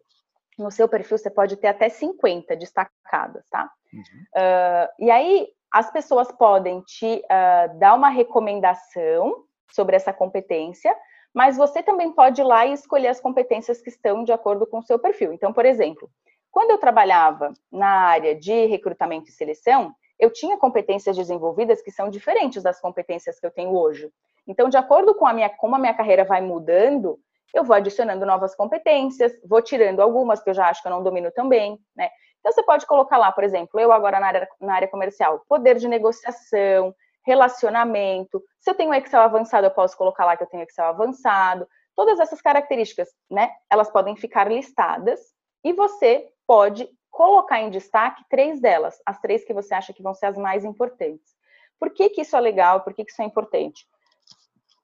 No seu perfil, você pode ter até 50 destacadas, tá? Uhum. Uh, e aí, as pessoas podem te uh, dar uma recomendação sobre essa competência, mas você também pode ir lá e escolher as competências que estão de acordo com o seu perfil. Então, por exemplo, quando eu trabalhava na área de recrutamento e seleção, eu tinha competências desenvolvidas que são diferentes das competências que eu tenho hoje. Então, de acordo com a minha, como a minha carreira vai mudando, eu vou adicionando novas competências, vou tirando algumas que eu já acho que eu não domino também, né? Então, você pode colocar lá, por exemplo, eu agora na área, na área comercial, poder de negociação, relacionamento. Se eu tenho Excel avançado, eu posso colocar lá que eu tenho Excel avançado. Todas essas características, né? Elas podem ficar listadas e você pode colocar em destaque três delas, as três que você acha que vão ser as mais importantes. Por que, que isso é legal? Por que, que isso é importante?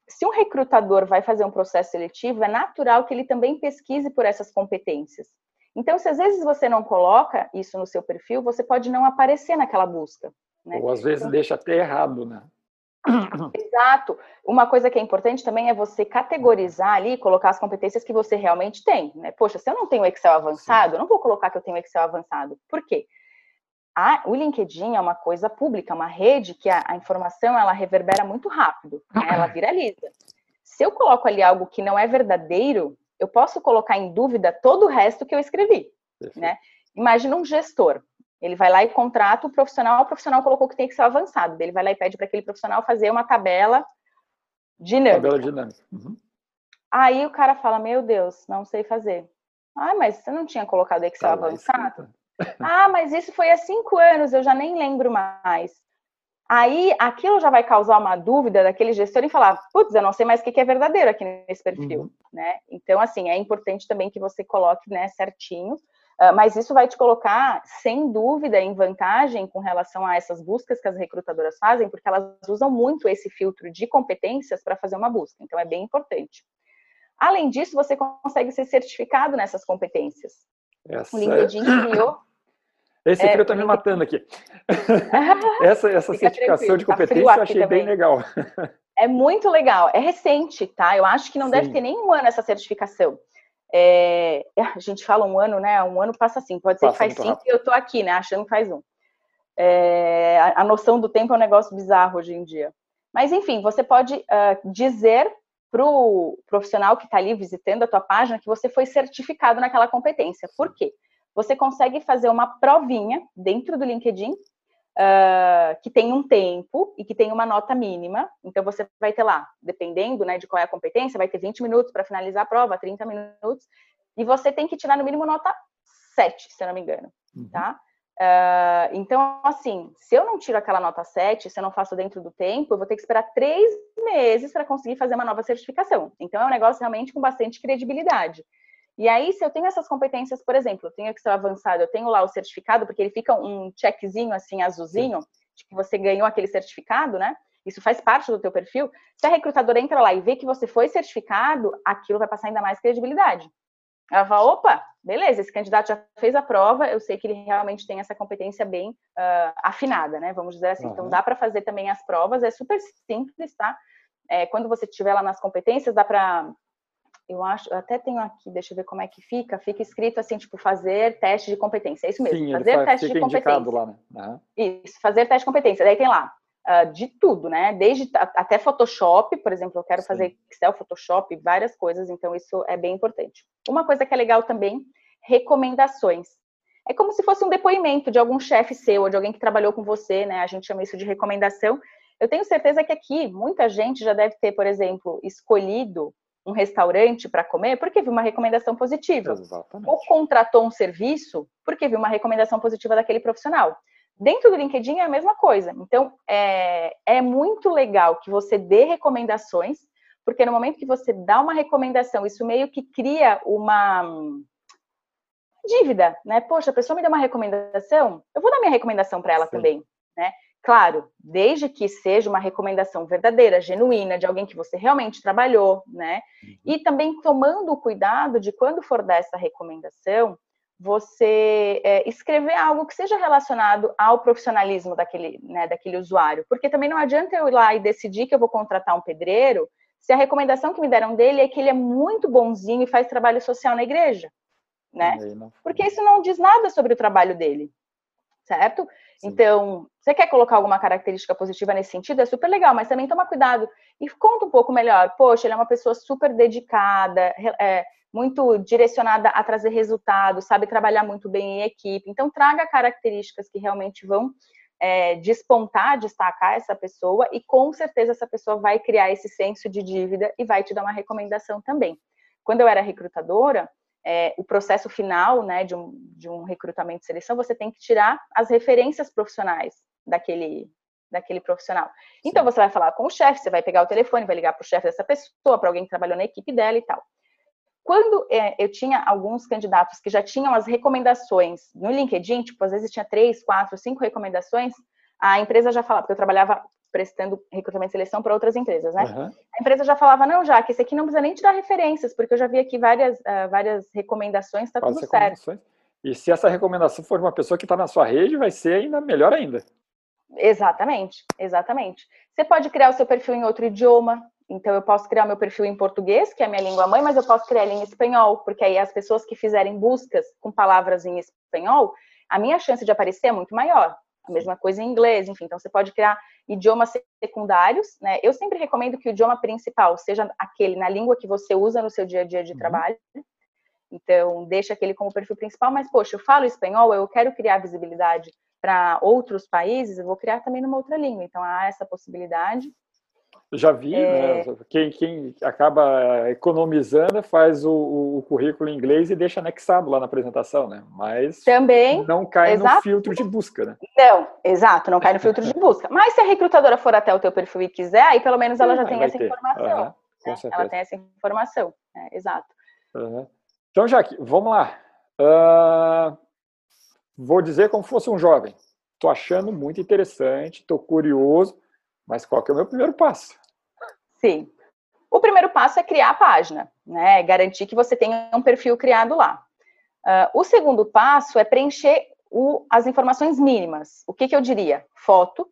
Se um recrutador vai fazer um processo seletivo, é natural que ele também pesquise por essas competências. Então, se às vezes você não coloca isso no seu perfil, você pode não aparecer naquela busca.
Né? Ou às vezes então, deixa até errado, né?
Exato. Uma coisa que é importante também é você categorizar ali, colocar as competências que você realmente tem. Né? Poxa, se eu não tenho Excel avançado, Sim. eu não vou colocar que eu tenho Excel avançado. Por quê? o LinkedIn é uma coisa pública, uma rede que a, a informação ela reverbera muito rápido, né? ela <clears throat> viraliza. Se eu coloco ali algo que não é verdadeiro, eu posso colocar em dúvida todo o resto que eu escrevi. Né? Imagina um gestor. Ele vai lá e contrata o profissional, o profissional colocou que tem que ser avançado. Ele vai lá e pede para aquele profissional fazer uma tabela dinâmica. Tabela dinâmica. Uhum. Aí o cara fala: Meu Deus, não sei fazer. Ah, mas você não tinha colocado Excel tá avançado? ah, mas isso foi há cinco anos, eu já nem lembro mais. Aí aquilo já vai causar uma dúvida daquele gestor em falar, putz, eu não sei mais o que é verdadeiro aqui nesse perfil, uhum. né? Então, assim, é importante também que você coloque né, certinho, mas isso vai te colocar, sem dúvida, em vantagem com relação a essas buscas que as recrutadoras fazem, porque elas usam muito esse filtro de competências para fazer uma busca, então é bem importante. Além disso, você consegue ser certificado nessas competências. Essa... O LinkedIn criou <laughs>
esse é, frio está me matando aqui. <laughs> essa essa certificação de tá competência tá eu achei também. bem legal.
É muito legal. É recente, tá? Eu acho que não Sim. deve ter nem um ano essa certificação. É, a gente fala um ano, né? Um ano passa assim. Pode ser passa que faz cinco rápido. e eu tô aqui, né? Achando que faz um. É, a, a, noção do tempo é um negócio bizarro hoje em dia. Mas, enfim, você pode uh, dizer para o profissional que está ali visitando a tua página que você foi certificado naquela competência. Por quê? você consegue fazer uma provinha dentro do LinkedIn uh, que tem um tempo e que tem uma nota mínima. Então, você vai ter lá, dependendo né, de qual é a competência, vai ter 20 minutos para finalizar a prova, 30 minutos, e você tem que tirar no mínimo nota 7, se eu não me engano, uhum. tá? Uh, então, assim, se eu não tiro aquela nota 7, se eu não faço dentro do tempo, eu vou ter que esperar três meses para conseguir fazer uma nova certificação. Então, é um negócio realmente com bastante credibilidade. E aí, se eu tenho essas competências, por exemplo, eu tenho Excel avançado, eu tenho lá o certificado, porque ele fica um checkzinho assim, azulzinho, de que você ganhou aquele certificado, né? Isso faz parte do teu perfil. Se a recrutadora entra lá e vê que você foi certificado, aquilo vai passar ainda mais credibilidade. Ela fala, opa, beleza, esse candidato já fez a prova, eu sei que ele realmente tem essa competência bem uh, afinada, né? Vamos dizer assim. Uhum. Então, dá para fazer também as provas, é super simples, tá? É, quando você estiver lá nas competências, dá para eu acho, eu até tenho aqui, deixa eu ver como é que fica, fica escrito assim, tipo, fazer teste de competência, é isso mesmo,
Sim,
fazer
faz,
teste de competência.
Lá, né? Uhum.
Isso, fazer teste de competência, daí tem lá, uh, de tudo, né, desde até Photoshop, por exemplo, eu quero Sim. fazer Excel, Photoshop, várias coisas, então isso é bem importante. Uma coisa que é legal também, recomendações. É como se fosse um depoimento de algum chefe seu, ou de alguém que trabalhou com você, né, a gente chama isso de recomendação. Eu tenho certeza que aqui, muita gente já deve ter, por exemplo, escolhido um restaurante para comer porque viu uma recomendação positiva. Exatamente. Ou contratou um serviço porque viu uma recomendação positiva daquele profissional. Dentro do LinkedIn é a mesma coisa. Então, é, é muito legal que você dê recomendações, porque no momento que você dá uma recomendação, isso meio que cria uma dívida, né? Poxa, a pessoa me deu uma recomendação, eu vou dar minha recomendação para ela Sim. também, né? Claro, desde que seja uma recomendação verdadeira, genuína, de alguém que você realmente trabalhou, né? Uhum. E também tomando o cuidado de quando for dar essa recomendação, você é, escrever algo que seja relacionado ao profissionalismo daquele, né, daquele usuário. Porque também não adianta eu ir lá e decidir que eu vou contratar um pedreiro se a recomendação que me deram dele é que ele é muito bonzinho e faz trabalho social na igreja, né? Porque isso não diz nada sobre o trabalho dele, certo? Sim. Então, você quer colocar alguma característica positiva nesse sentido? É super legal, mas também toma cuidado e conta um pouco melhor. Poxa, ele é uma pessoa super dedicada, é, muito direcionada a trazer resultados, sabe trabalhar muito bem em equipe. Então, traga características que realmente vão é, despontar, destacar essa pessoa e com certeza essa pessoa vai criar esse senso de dívida e vai te dar uma recomendação também. Quando eu era recrutadora, é, o processo final né, de, um, de um recrutamento e seleção, você tem que tirar as referências profissionais daquele, daquele profissional. Então, você vai falar com o chefe, você vai pegar o telefone, vai ligar para o chefe dessa pessoa, para alguém que trabalhou na equipe dela e tal. Quando é, eu tinha alguns candidatos que já tinham as recomendações no LinkedIn, tipo, às vezes tinha três, quatro, cinco recomendações, a empresa já falava, porque eu trabalhava prestando recrutamento e seleção para outras empresas, né? Uhum. A empresa já falava, não, já que esse aqui não precisa nem te dar referências, porque eu já vi aqui várias, uh, várias recomendações, está tudo certo.
E se essa recomendação for uma pessoa que está na sua rede, vai ser ainda melhor ainda.
Exatamente, exatamente. Você pode criar o seu perfil em outro idioma, então eu posso criar meu perfil em português, que é a minha língua mãe, mas eu posso criar ele em espanhol, porque aí as pessoas que fizerem buscas com palavras em espanhol, a minha chance de aparecer é muito maior. A mesma coisa em inglês, enfim. Então, você pode criar idiomas secundários, né? Eu sempre recomendo que o idioma principal seja aquele na língua que você usa no seu dia a dia de uhum. trabalho. Então, deixa aquele como perfil principal, mas, poxa, eu falo espanhol, eu quero criar visibilidade para outros países, eu vou criar também numa outra língua. Então, há essa possibilidade.
Já vi, é... né? Quem, quem acaba economizando faz o, o, currículo em inglês e deixa anexado lá na apresentação, né? Mas
também
não cai exato. no filtro de busca, né?
Não, exato, não cai no filtro de <laughs> busca. Mas se a recrutadora for até o teu perfil e quiser, aí pelo menos ela já tem essa informação. Uhum, né? Ela tem essa informação, é, exato.
Uhum. Então, Jaque, vamos lá. Uh, vou dizer como fosse um jovem. Estou achando muito interessante, estou curioso, mas qual que é o meu primeiro passo?
Sim. O primeiro passo é criar a página, né? Garantir que você tenha um perfil criado lá. Uh, o segundo passo é preencher o, as informações mínimas. O que, que eu diria? Foto.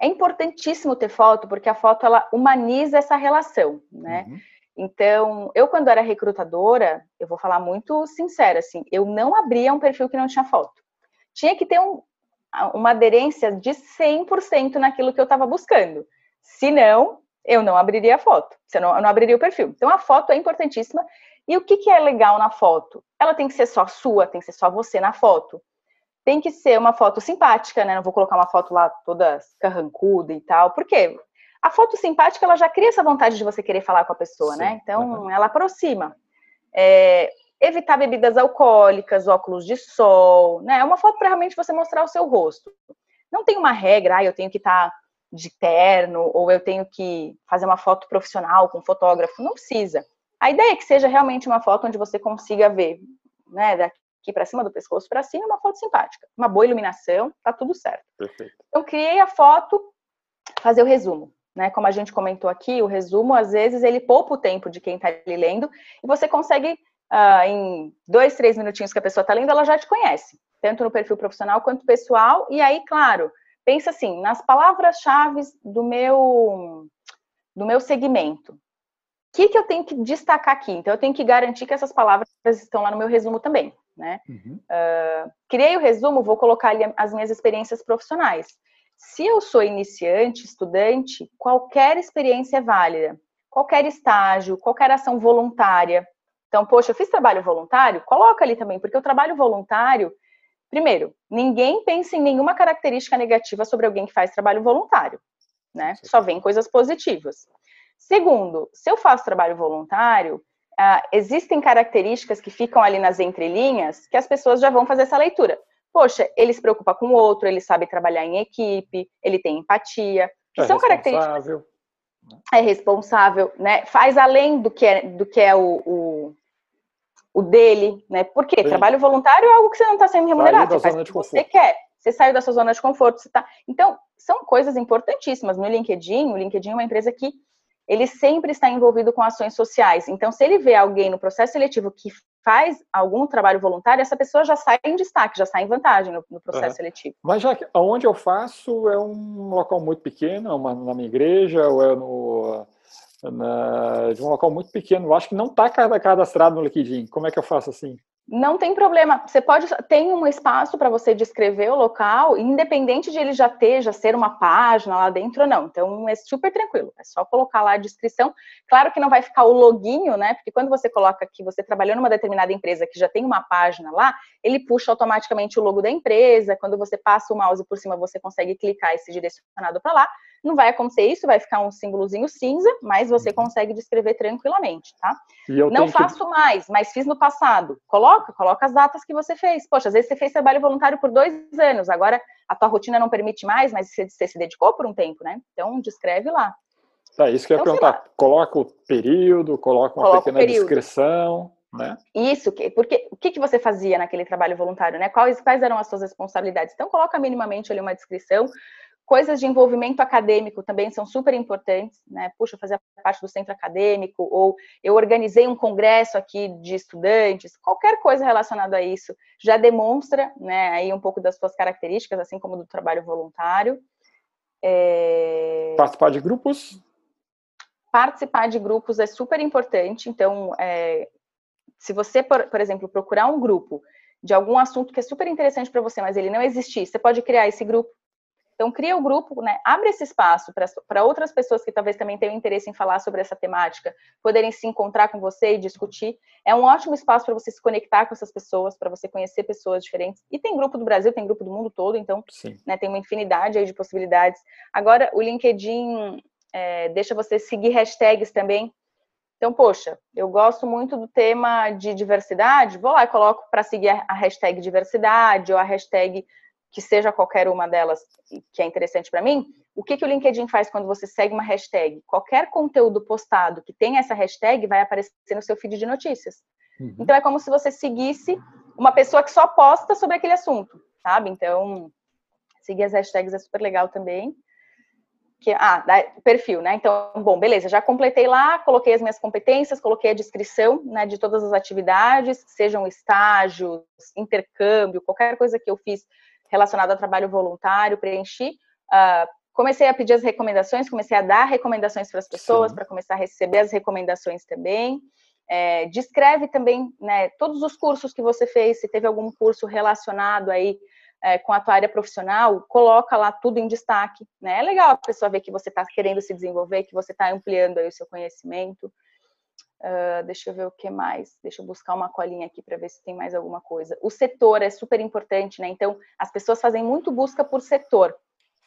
É importantíssimo ter foto, porque a foto ela humaniza essa relação, né? Uhum. Então, eu quando era recrutadora, eu vou falar muito sincera, assim, eu não abria um perfil que não tinha foto. Tinha que ter um, uma aderência de 100% naquilo que eu estava buscando. Se não, eu não abriria a foto, eu não, eu não abriria o perfil. Então, a foto é importantíssima. E o que, que é legal na foto? Ela tem que ser só sua, tem que ser só você na foto. Tem que ser uma foto simpática, né? Não vou colocar uma foto lá toda carrancuda e tal. Por quê? A foto simpática, ela já cria essa vontade de você querer falar com a pessoa, né? Sim. né? Então, uhum. ela aproxima. É, evitar bebidas alcoólicas, óculos de sol, né? É uma foto para realmente você mostrar o seu rosto. Não tem uma regra, ah, eu tenho que estar tá de terno, ou eu tenho que fazer uma foto profissional com fotógrafo. Não precisa. A ideia é que seja realmente uma foto onde você consiga ver, né, daqui para cima do pescoço para cima, uma foto simpática. Uma boa iluminação, tá tudo certo. Perfeito. Então, criei a foto, fazer o resumo né? Como a gente comentou aqui, o resumo, às vezes, ele poupa o tempo de quem está lendo e você consegue, uh, em dois, três minutinhos que a pessoa está lendo, ela já te conhece, tanto no perfil profissional quanto pessoal. E aí, claro, pensa assim, nas palavras-chave do meu, do meu segmento. O que, que eu tenho que destacar aqui? Então, eu tenho que garantir que essas palavras estão lá no meu resumo também. Né? Uhum. Uh, criei o resumo, vou colocar ali as minhas experiências profissionais. Se eu sou iniciante, estudante, qualquer experiência é válida. Qualquer estágio, qualquer ação voluntária. Então, poxa, eu fiz trabalho voluntário? Coloca ali também, porque o trabalho voluntário, primeiro, ninguém pensa em nenhuma característica negativa sobre alguém que faz trabalho voluntário, né? Só vem coisas positivas. Segundo, se eu faço trabalho voluntário, uh, existem características que ficam ali nas entrelinhas que as pessoas já vão fazer essa leitura poxa, ele se preocupa com o outro, ele sabe trabalhar em equipe, ele tem empatia, que é são características. É responsável, né? Faz além do que é, do que é o, o, o dele, né? Porque trabalho voluntário é algo que você não está sendo remunerado, você faz o que você quer. Você saiu da sua zona de conforto, você tá. Então, são coisas importantíssimas. No LinkedIn, o LinkedIn é uma empresa que ele sempre está envolvido com ações sociais. Então, se ele vê alguém no processo seletivo que faz algum trabalho voluntário, essa pessoa já sai em destaque, já sai em vantagem no, no processo uhum. seletivo.
Mas já que onde eu faço é um local muito pequeno, é uma, na minha igreja, ou é no, na, de um local muito pequeno. Eu acho que não está cadastrado no LinkedIn. Como é que eu faço assim?
Não tem problema. Você pode tem um espaço para você descrever o local, independente de ele já ter, já ser uma página lá dentro ou não. Então é super tranquilo. É só colocar lá a descrição. Claro que não vai ficar o loginho, né? Porque quando você coloca que você trabalhou numa determinada empresa que já tem uma página lá, ele puxa automaticamente o logo da empresa. Quando você passa o mouse por cima, você consegue clicar e ser direcionado para lá. Não vai acontecer isso, vai ficar um símbolozinho cinza, mas você uhum. consegue descrever tranquilamente, tá? Não faço que... mais, mas fiz no passado. Coloca, coloca as datas que você fez. Poxa, às vezes você fez trabalho voluntário por dois anos, agora a tua rotina não permite mais, mas você, você se dedicou por um tempo, né? Então, descreve lá.
Tá, isso que eu ia então, perguntar. Coloca o período, coloca uma coloca pequena descrição. Né?
Isso, porque o que, que você fazia naquele trabalho voluntário, né? Quais, quais eram as suas responsabilidades? Então, coloca minimamente ali uma descrição, Coisas de envolvimento acadêmico também são super importantes, né? Puxa, fazer parte do centro acadêmico, ou eu organizei um congresso aqui de estudantes, qualquer coisa relacionada a isso já demonstra, né, aí um pouco das suas características, assim como do trabalho voluntário.
É... Participar de grupos?
Participar de grupos é super importante, então, é... se você, por, por exemplo, procurar um grupo de algum assunto que é super interessante para você, mas ele não existir, você pode criar esse grupo então, cria o grupo, né, abre esse espaço para outras pessoas que talvez também tenham interesse em falar sobre essa temática, poderem se encontrar com você e discutir. É um ótimo espaço para você se conectar com essas pessoas, para você conhecer pessoas diferentes. E tem grupo do Brasil, tem grupo do mundo todo, então né, tem uma infinidade aí de possibilidades. Agora, o LinkedIn, é, deixa você seguir hashtags também. Então, poxa, eu gosto muito do tema de diversidade, vou lá e coloco para seguir a hashtag diversidade ou a hashtag que seja qualquer uma delas que é interessante para mim. O que, que o LinkedIn faz quando você segue uma hashtag? Qualquer conteúdo postado que tenha essa hashtag vai aparecer no seu feed de notícias. Uhum. Então, é como se você seguisse uma pessoa que só posta sobre aquele assunto, sabe? Então, seguir as hashtags é super legal também que ah, perfil, né? Então, bom, beleza, já completei lá, coloquei as minhas competências, coloquei a descrição, né, de todas as atividades, sejam estágios, intercâmbio, qualquer coisa que eu fiz relacionada a trabalho voluntário, preenchi. Uh, comecei a pedir as recomendações, comecei a dar recomendações para as pessoas, para começar a receber as recomendações também. É, descreve também, né, todos os cursos que você fez, se teve algum curso relacionado aí é, com a tua área profissional, coloca lá tudo em destaque, né? É legal a pessoa ver que você está querendo se desenvolver, que você está ampliando aí o seu conhecimento. Uh, deixa eu ver o que mais. Deixa eu buscar uma colinha aqui para ver se tem mais alguma coisa. O setor é super importante, né? Então, as pessoas fazem muito busca por setor.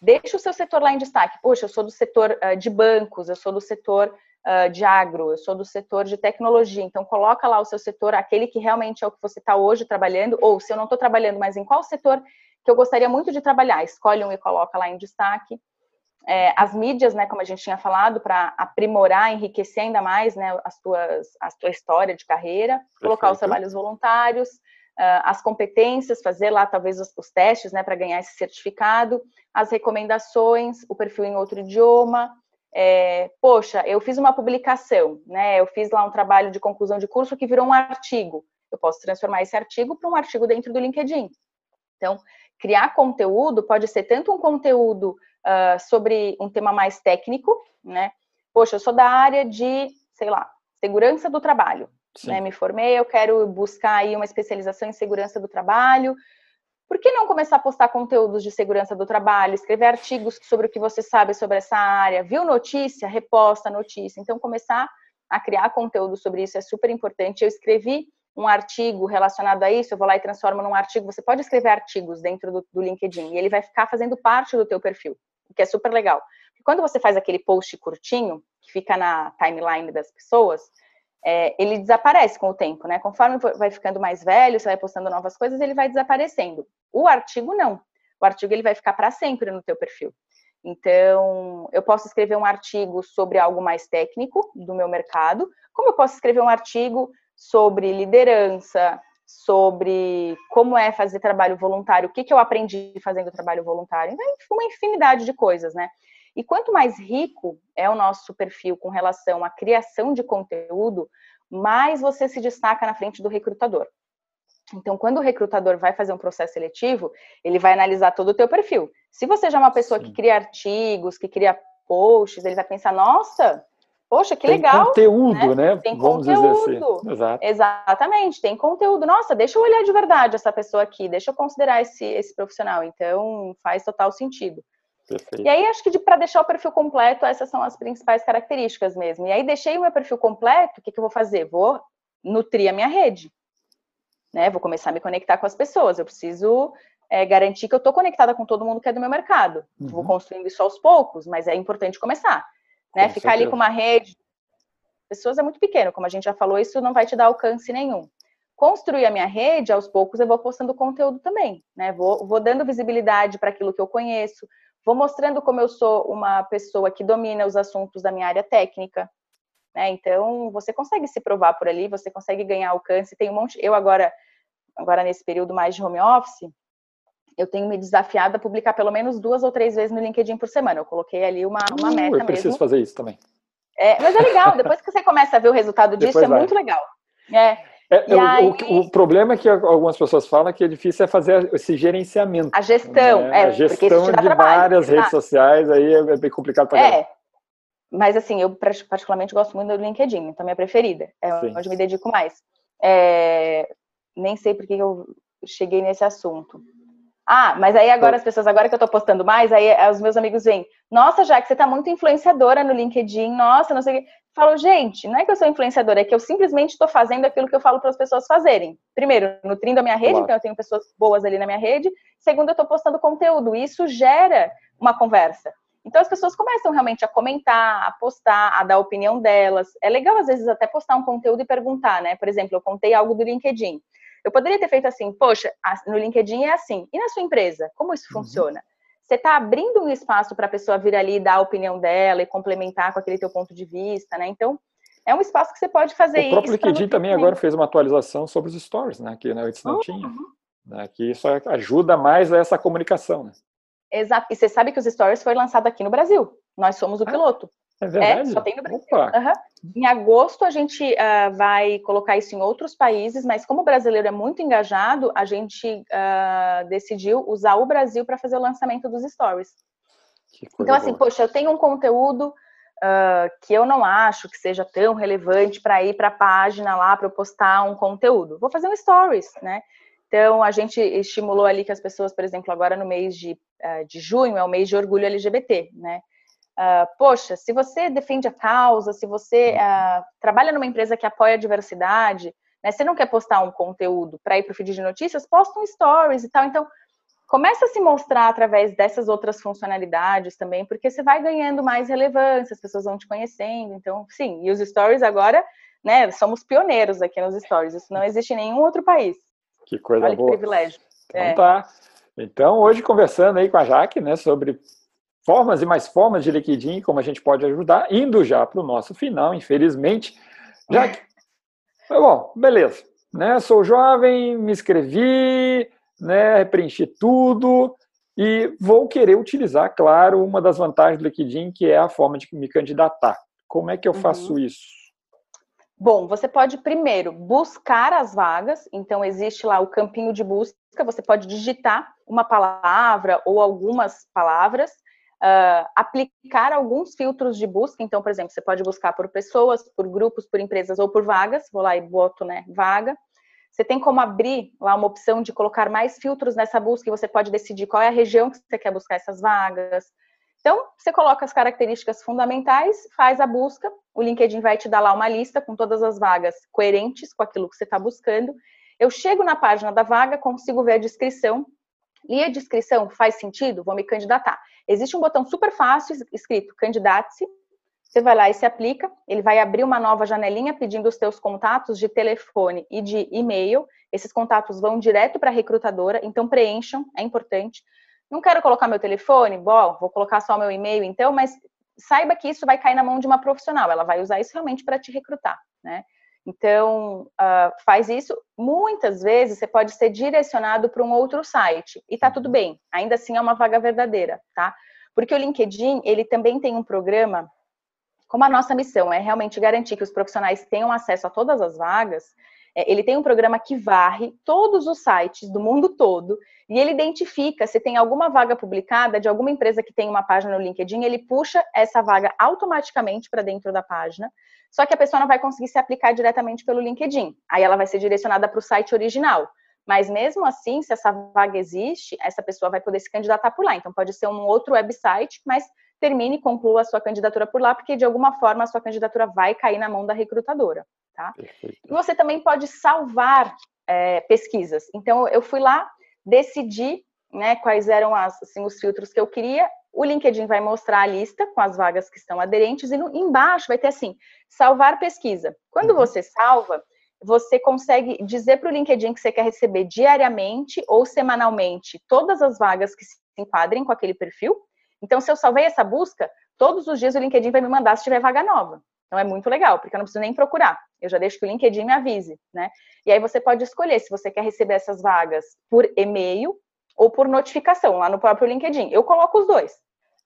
Deixa o seu setor lá em destaque. Poxa, eu sou do setor uh, de bancos, eu sou do setor uh, de agro, eu sou do setor de tecnologia. Então, coloca lá o seu setor, aquele que realmente é o que você está hoje trabalhando, ou se eu não estou trabalhando, mas em qual setor que eu gostaria muito de trabalhar, escolhe um e coloca lá em destaque. É, as mídias, né, como a gente tinha falado, para aprimorar, enriquecer ainda mais, né, as tuas, a tua história de carreira, Perfeito. colocar os trabalhos voluntários, uh, as competências, fazer lá talvez os, os testes, né, para ganhar esse certificado, as recomendações, o perfil em outro idioma, é, poxa, eu fiz uma publicação, né? Eu fiz lá um trabalho de conclusão de curso que virou um artigo. Eu posso transformar esse artigo para um artigo dentro do LinkedIn. Então, criar conteúdo pode ser tanto um conteúdo uh, sobre um tema mais técnico, né? Poxa, eu sou da área de, sei lá, segurança do trabalho. Né? Me formei, eu quero buscar aí uma especialização em segurança do trabalho por que não começar a postar conteúdos de segurança do trabalho, escrever artigos sobre o que você sabe sobre essa área, viu notícia, reposta notícia. Então, começar a criar conteúdo sobre isso é super importante. Eu escrevi um artigo relacionado a isso, eu vou lá e transformo num artigo. Você pode escrever artigos dentro do, do LinkedIn e ele vai ficar fazendo parte do teu perfil, que é super legal. Quando você faz aquele post curtinho, que fica na timeline das pessoas, é, ele desaparece com o tempo, né? Conforme vai ficando mais velho, você vai postando novas coisas, ele vai desaparecendo. O artigo não. O artigo ele vai ficar para sempre no teu perfil. Então, eu posso escrever um artigo sobre algo mais técnico do meu mercado, como eu posso escrever um artigo sobre liderança, sobre como é fazer trabalho voluntário, o que, que eu aprendi fazendo trabalho voluntário. Então, uma infinidade de coisas, né? E quanto mais rico é o nosso perfil com relação à criação de conteúdo, mais você se destaca na frente do recrutador. Então, quando o recrutador vai fazer um processo seletivo, ele vai analisar todo o teu perfil. Se você já é uma pessoa Sim. que cria artigos, que cria posts, ele vai pensar, nossa, poxa, que
tem
legal.
conteúdo, né?
né? Tem Vamos conteúdo. Assim. Exato. Exatamente, tem conteúdo. Nossa, deixa eu olhar de verdade essa pessoa aqui, deixa eu considerar esse, esse profissional. Então, faz total sentido. Perfeito. E aí, acho que de, para deixar o perfil completo, essas são as principais características mesmo. E aí, deixei o meu perfil completo, o que, que eu vou fazer? Vou nutrir a minha rede. Né? Vou começar a me conectar com as pessoas. Eu preciso é, garantir que eu estou conectada com todo mundo que é do meu mercado. Uhum. Vou construindo isso aos poucos, mas é importante começar. Né? Ficar ali com uma rede. Pessoas é muito pequeno, como a gente já falou, isso não vai te dar alcance nenhum construir a minha rede, aos poucos eu vou postando conteúdo também, né? Vou, vou dando visibilidade para aquilo que eu conheço, Vou mostrando como eu sou uma pessoa que domina os assuntos da minha área técnica. Né? Então, você consegue se provar por ali, você consegue ganhar alcance. Tem um monte. Eu agora, agora nesse período mais de home office, eu tenho me desafiado a publicar pelo menos duas ou três vezes no LinkedIn por semana. Eu coloquei ali uma, uma uh, meta
eu preciso
mesmo.
fazer isso também.
É, mas é legal, depois que você começa a ver o resultado disso, Depois é vai. muito legal. É,
é, o, aí... o, o, problema é que algumas pessoas falam que é difícil é fazer esse gerenciamento.
A gestão,
né?
é,
a gestão de trabalho, várias redes sociais, aí é, é bem complicado para É,
mas assim, eu particularmente gosto muito do LinkedIn, então é minha preferida, é Sim. onde me dedico mais. É, nem sei por que eu cheguei nesse assunto. Ah, mas aí agora as pessoas, agora que eu tô postando mais, aí os meus amigos vêm, nossa, já que você tá muito influenciadora no LinkedIn, nossa, não sei o que falo, gente, não é que eu sou influenciadora, é que eu simplesmente estou fazendo aquilo que eu falo para as pessoas fazerem. Primeiro, nutrindo a minha rede, claro. então eu tenho pessoas boas ali na minha rede. Segundo, eu estou postando conteúdo. Isso gera uma conversa. Então as pessoas começam realmente a comentar, a postar, a dar a opinião delas. É legal às vezes até postar um conteúdo e perguntar, né? Por exemplo, eu contei algo do LinkedIn. Eu poderia ter feito assim, poxa, no LinkedIn é assim. E na sua empresa, como isso uhum. funciona? Você está abrindo um espaço para a pessoa vir ali e dar a opinião dela e complementar com aquele teu ponto de vista, né? Então, é um espaço que você pode fazer
isso. O próprio LinkedIn também agora fez uma atualização sobre os stories, né? Que né, antes não uhum. tinha. Né, que isso ajuda mais a essa comunicação, né?
Exato. E você sabe que os stories foi lançado aqui no Brasil. Nós somos o ah, piloto.
É verdade?
É, só tem no Brasil. Uhum. Em agosto a gente uh, vai colocar isso em outros países, mas como o brasileiro é muito engajado, a gente uh, decidiu usar o Brasil para fazer o lançamento dos stories. Então, assim, boa. poxa, eu tenho um conteúdo uh, que eu não acho que seja tão relevante para ir para a página lá para eu postar um conteúdo. Vou fazer um stories, né? Então, a gente estimulou ali que as pessoas, por exemplo, agora no mês de, de junho, é o mês de orgulho LGBT, né? Uh, poxa, se você defende a causa, se você uh, trabalha numa empresa que apoia a diversidade, né, você não quer postar um conteúdo para ir para o feed de notícias, posta um stories e tal. Então, começa a se mostrar através dessas outras funcionalidades também, porque você vai ganhando mais relevância, as pessoas vão te conhecendo. Então, sim, e os stories agora, né, somos pioneiros aqui nos stories, isso não existe em nenhum outro país.
Que coisa
Olha
boa.
Que privilégio.
Então é. tá. Então, hoje conversando aí com a Jaque, né, sobre formas e mais formas de LinkedIn, como a gente pode ajudar, indo já para o nosso final, infelizmente. Já que. Bom, beleza. Né? Sou jovem, me inscrevi, né? preenchi tudo e vou querer utilizar, claro, uma das vantagens do LinkedIn, que é a forma de me candidatar. Como é que eu faço uhum. isso?
Bom, você pode primeiro buscar as vagas, então existe lá o campinho de busca, você pode digitar uma palavra ou algumas palavras uh, aplicar alguns filtros de busca. Então, por exemplo, você pode buscar por pessoas, por grupos, por empresas ou por vagas. Vou lá e boto, né, vaga. Você tem como abrir lá uma opção de colocar mais filtros nessa busca e você pode decidir qual é a região que você quer buscar essas vagas. Então, você coloca as características fundamentais, faz a busca, o LinkedIn vai te dar lá uma lista com todas as vagas coerentes com aquilo que você está buscando. Eu chego na página da vaga, consigo ver a descrição, e a descrição faz sentido? Vou me candidatar. Existe um botão super fácil escrito candidate-se. Você vai lá e se aplica. Ele vai abrir uma nova janelinha pedindo os teus contatos de telefone e de e-mail. Esses contatos vão direto para a recrutadora, então preencham, é importante. Não quero colocar meu telefone, bom, vou colocar só meu e-mail então, mas saiba que isso vai cair na mão de uma profissional. Ela vai usar isso realmente para te recrutar, né? Então, uh, faz isso. Muitas vezes você pode ser direcionado para um outro site e tá tudo uhum. bem. Ainda assim é uma vaga verdadeira, tá? Porque o LinkedIn, ele também tem um programa, como a nossa missão é realmente garantir que os profissionais tenham acesso a todas as vagas, é, ele tem um programa que varre todos os sites do mundo todo e ele identifica se tem alguma vaga publicada de alguma empresa que tem uma página no LinkedIn, ele puxa essa vaga automaticamente para dentro da página. Só que a pessoa não vai conseguir se aplicar diretamente pelo LinkedIn. Aí ela vai ser direcionada para o site original. Mas mesmo assim, se essa vaga existe, essa pessoa vai poder se candidatar por lá. Então pode ser um outro website, mas termine e conclua a sua candidatura por lá, porque de alguma forma a sua candidatura vai cair na mão da recrutadora, tá? Perfeito. E você também pode salvar é, pesquisas. Então eu fui lá, decidi né, quais eram as, assim, os filtros que eu queria. O LinkedIn vai mostrar a lista com as vagas que estão aderentes e no, embaixo vai ter assim, salvar pesquisa. Quando uhum. você salva, você consegue dizer para o LinkedIn que você quer receber diariamente ou semanalmente todas as vagas que se enquadrem com aquele perfil. Então, se eu salvei essa busca, todos os dias o LinkedIn vai me mandar se tiver vaga nova. Então é muito legal, porque eu não preciso nem procurar. Eu já deixo que o LinkedIn me avise, né? E aí você pode escolher se você quer receber essas vagas por e-mail ou por notificação lá no próprio LinkedIn. Eu coloco os dois.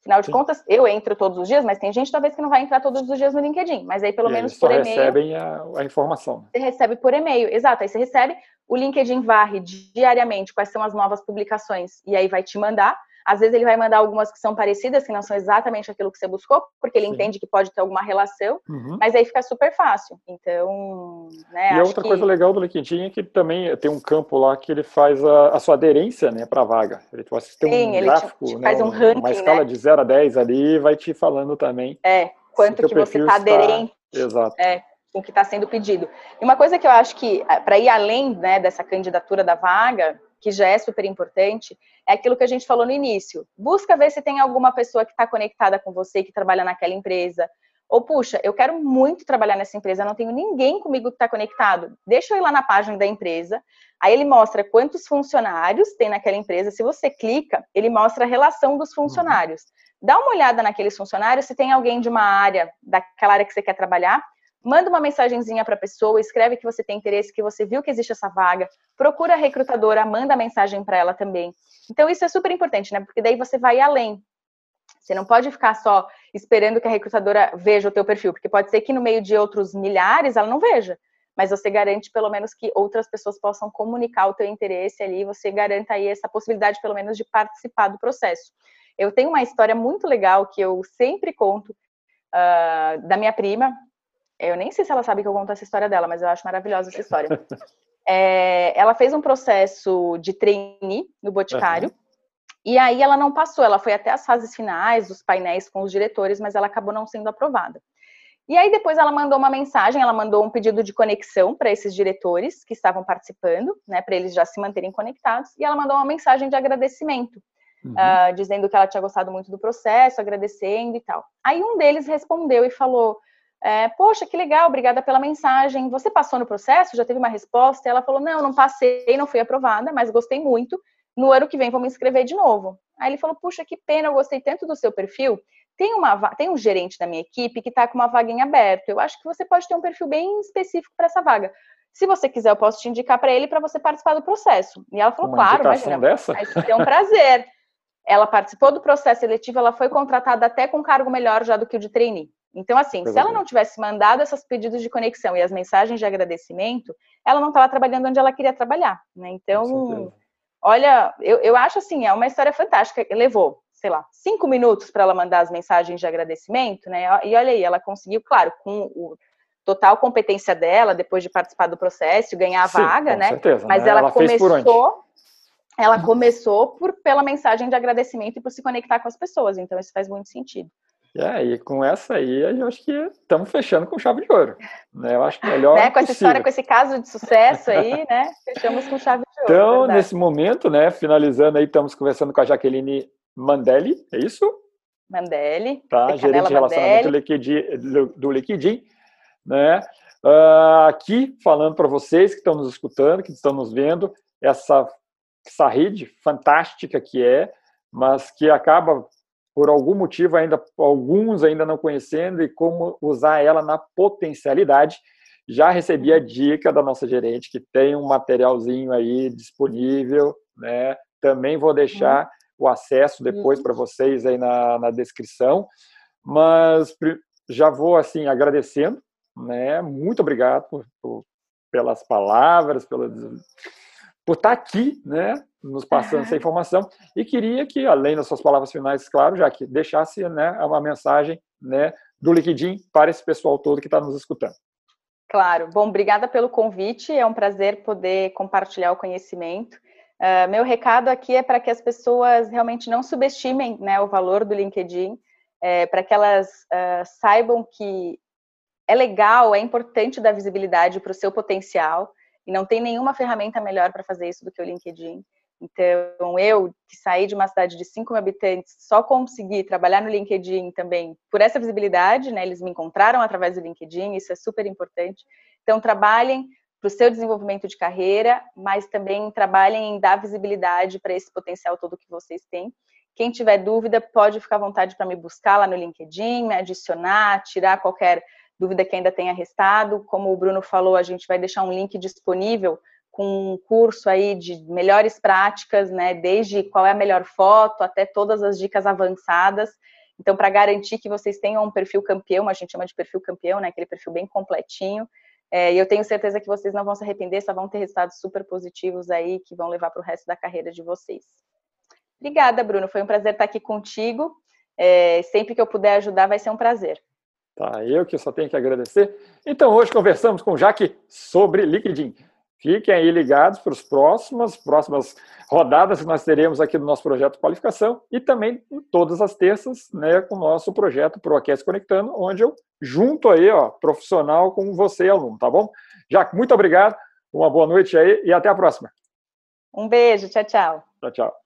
Afinal de Sim. contas, eu entro todos os dias, mas tem gente talvez que não vai entrar todos os dias no LinkedIn. Mas aí pelo e menos por e-mail.
recebem a, a, informação.
Você recebe por e-mail, exato. Aí você recebe, o LinkedIn varre diariamente quais são as novas publicações e aí vai te mandar. Às vezes ele vai mandar algumas que são parecidas, que não são exatamente aquilo que você buscou, porque ele Sim. entende que pode ter alguma relação, uhum. mas aí fica super fácil. Então, né,
E outra que... coisa legal do LinkedIn é que também tem um campo lá que ele faz a, a sua aderência, né, para a vaga. Ele tem Sim, um gráfico, te, te né, um ranking, uma escala né? de 0 a 10 ali, vai te falando também.
É, quanto que você está aderente.
Exato.
É, com o que está sendo pedido. E uma coisa que eu acho que, para ir além né, dessa candidatura da vaga, que já é super importante, é aquilo que a gente falou no início. Busca ver se tem alguma pessoa que está conectada com você, que trabalha naquela empresa. Ou, puxa, eu quero muito trabalhar nessa empresa, não tenho ninguém comigo que está conectado. Deixa eu ir lá na página da empresa. Aí ele mostra quantos funcionários tem naquela empresa. Se você clica, ele mostra a relação dos funcionários. Dá uma olhada naqueles funcionários, se tem alguém de uma área, daquela área que você quer trabalhar, manda uma mensagenzinha para a pessoa, escreve que você tem interesse, que você viu que existe essa vaga, procura a recrutadora, manda mensagem para ela também. Então isso é super importante, né? Porque daí você vai além. Você não pode ficar só esperando que a recrutadora veja o teu perfil, porque pode ser que no meio de outros milhares ela não veja, mas você garante pelo menos que outras pessoas possam comunicar o teu interesse ali, você garanta aí essa possibilidade pelo menos de participar do processo. Eu tenho uma história muito legal que eu sempre conto uh, da minha prima, eu nem sei se ela sabe que eu conto essa história dela, mas eu acho maravilhosa essa história. <laughs> É, ela fez um processo de trainee no Boticário, uhum. e aí ela não passou, ela foi até as fases finais dos painéis com os diretores, mas ela acabou não sendo aprovada. E aí depois ela mandou uma mensagem, ela mandou um pedido de conexão para esses diretores que estavam participando, né, para eles já se manterem conectados, e ela mandou uma mensagem de agradecimento, uhum. uh, dizendo que ela tinha gostado muito do processo, agradecendo e tal. Aí um deles respondeu e falou: é, Poxa, que legal, obrigada pela mensagem. Você passou no processo? Já teve uma resposta? E ela falou: Não, não passei, não fui aprovada, mas gostei muito. No ano que vem vou me inscrever de novo. Aí ele falou: Puxa, que pena, eu gostei tanto do seu perfil. Tem, uma, tem um gerente da minha equipe que está com uma vaga em aberto. Eu acho que você pode ter um perfil bem específico para essa vaga. Se você quiser, eu posso te indicar para ele para você participar do processo. E ela falou: uma Claro, imagina. Dessa? Vai ser um prazer. ela participou do processo seletivo, ela foi contratada até com um cargo melhor já do que o de trainee. Então, assim, se ela não tivesse mandado esses pedidos de conexão e as mensagens de agradecimento, ela não estava trabalhando onde ela queria trabalhar, né? Então, olha, eu, eu acho assim, é uma história fantástica. Levou, sei lá, cinco minutos para ela mandar as mensagens de agradecimento, né? E olha aí, ela conseguiu, claro, com o total competência dela, depois de participar do processo, ganhar a Sim, vaga, né? Certeza, Mas né? ela, ela começou ela começou por, pela mensagem de agradecimento e por se conectar com as pessoas, então isso faz muito sentido.
É, e com essa aí, eu acho que estamos fechando com chave de ouro. Né? Eu acho que melhor.
Né? Com essa história, com esse caso de sucesso aí, né? Fechamos com chave de
ouro. Então, nesse momento, né, finalizando aí, estamos conversando com a Jaqueline Mandelli, é isso?
Mandelli.
Tá, gerente de relacionamento do, do Liquidim, né? Uh, aqui falando para vocês que estão nos escutando, que estão nos vendo, essa, essa rede fantástica que é, mas que acaba por algum motivo ainda alguns ainda não conhecendo e como usar ela na potencialidade. Já recebi a dica da nossa gerente que tem um materialzinho aí disponível, né? Também vou deixar o acesso depois para vocês aí na, na descrição, mas já vou assim agradecendo, né? Muito obrigado por, por pelas palavras, pela por estar aqui, né, nos passando essa informação. E queria que, além das suas palavras finais, claro, já que deixasse né, uma mensagem né, do Liquidim para esse pessoal todo que está nos escutando.
Claro. Bom, obrigada pelo convite. É um prazer poder compartilhar o conhecimento. Uh, meu recado aqui é para que as pessoas realmente não subestimem né, o valor do LinkedIn, é, para que elas uh, saibam que é legal, é importante dar visibilidade para o seu potencial. E não tem nenhuma ferramenta melhor para fazer isso do que o LinkedIn. Então, eu, que saí de uma cidade de 5 mil habitantes, só consegui trabalhar no LinkedIn também por essa visibilidade, né? Eles me encontraram através do LinkedIn, isso é super importante. Então, trabalhem para o seu desenvolvimento de carreira, mas também trabalhem em dar visibilidade para esse potencial todo que vocês têm. Quem tiver dúvida, pode ficar à vontade para me buscar lá no LinkedIn, me adicionar, tirar qualquer dúvida que ainda tenha restado. Como o Bruno falou, a gente vai deixar um link disponível com um curso aí de melhores práticas, né, desde qual é a melhor foto até todas as dicas avançadas. Então, para garantir que vocês tenham um perfil campeão, a gente chama de perfil campeão, né, aquele perfil bem completinho, é, e eu tenho certeza que vocês não vão se arrepender, só vão ter resultados super positivos aí que vão levar para o resto da carreira de vocês. Obrigada, Bruno. Foi um prazer estar aqui contigo. É, sempre que eu puder ajudar, vai ser um prazer.
Tá, eu que só tenho que agradecer. Então, hoje conversamos com Jaque sobre LinkedIn. Fiquem aí ligados para as próximas, próximas rodadas que nós teremos aqui no nosso projeto Qualificação e também todas as terças né, com o nosso projeto ProAquece Conectando, onde eu junto aí, ó, profissional com você, aluno, tá bom? Jaque, muito obrigado, uma boa noite aí e até a próxima.
Um beijo, tchau, tchau.
Tchau, tchau.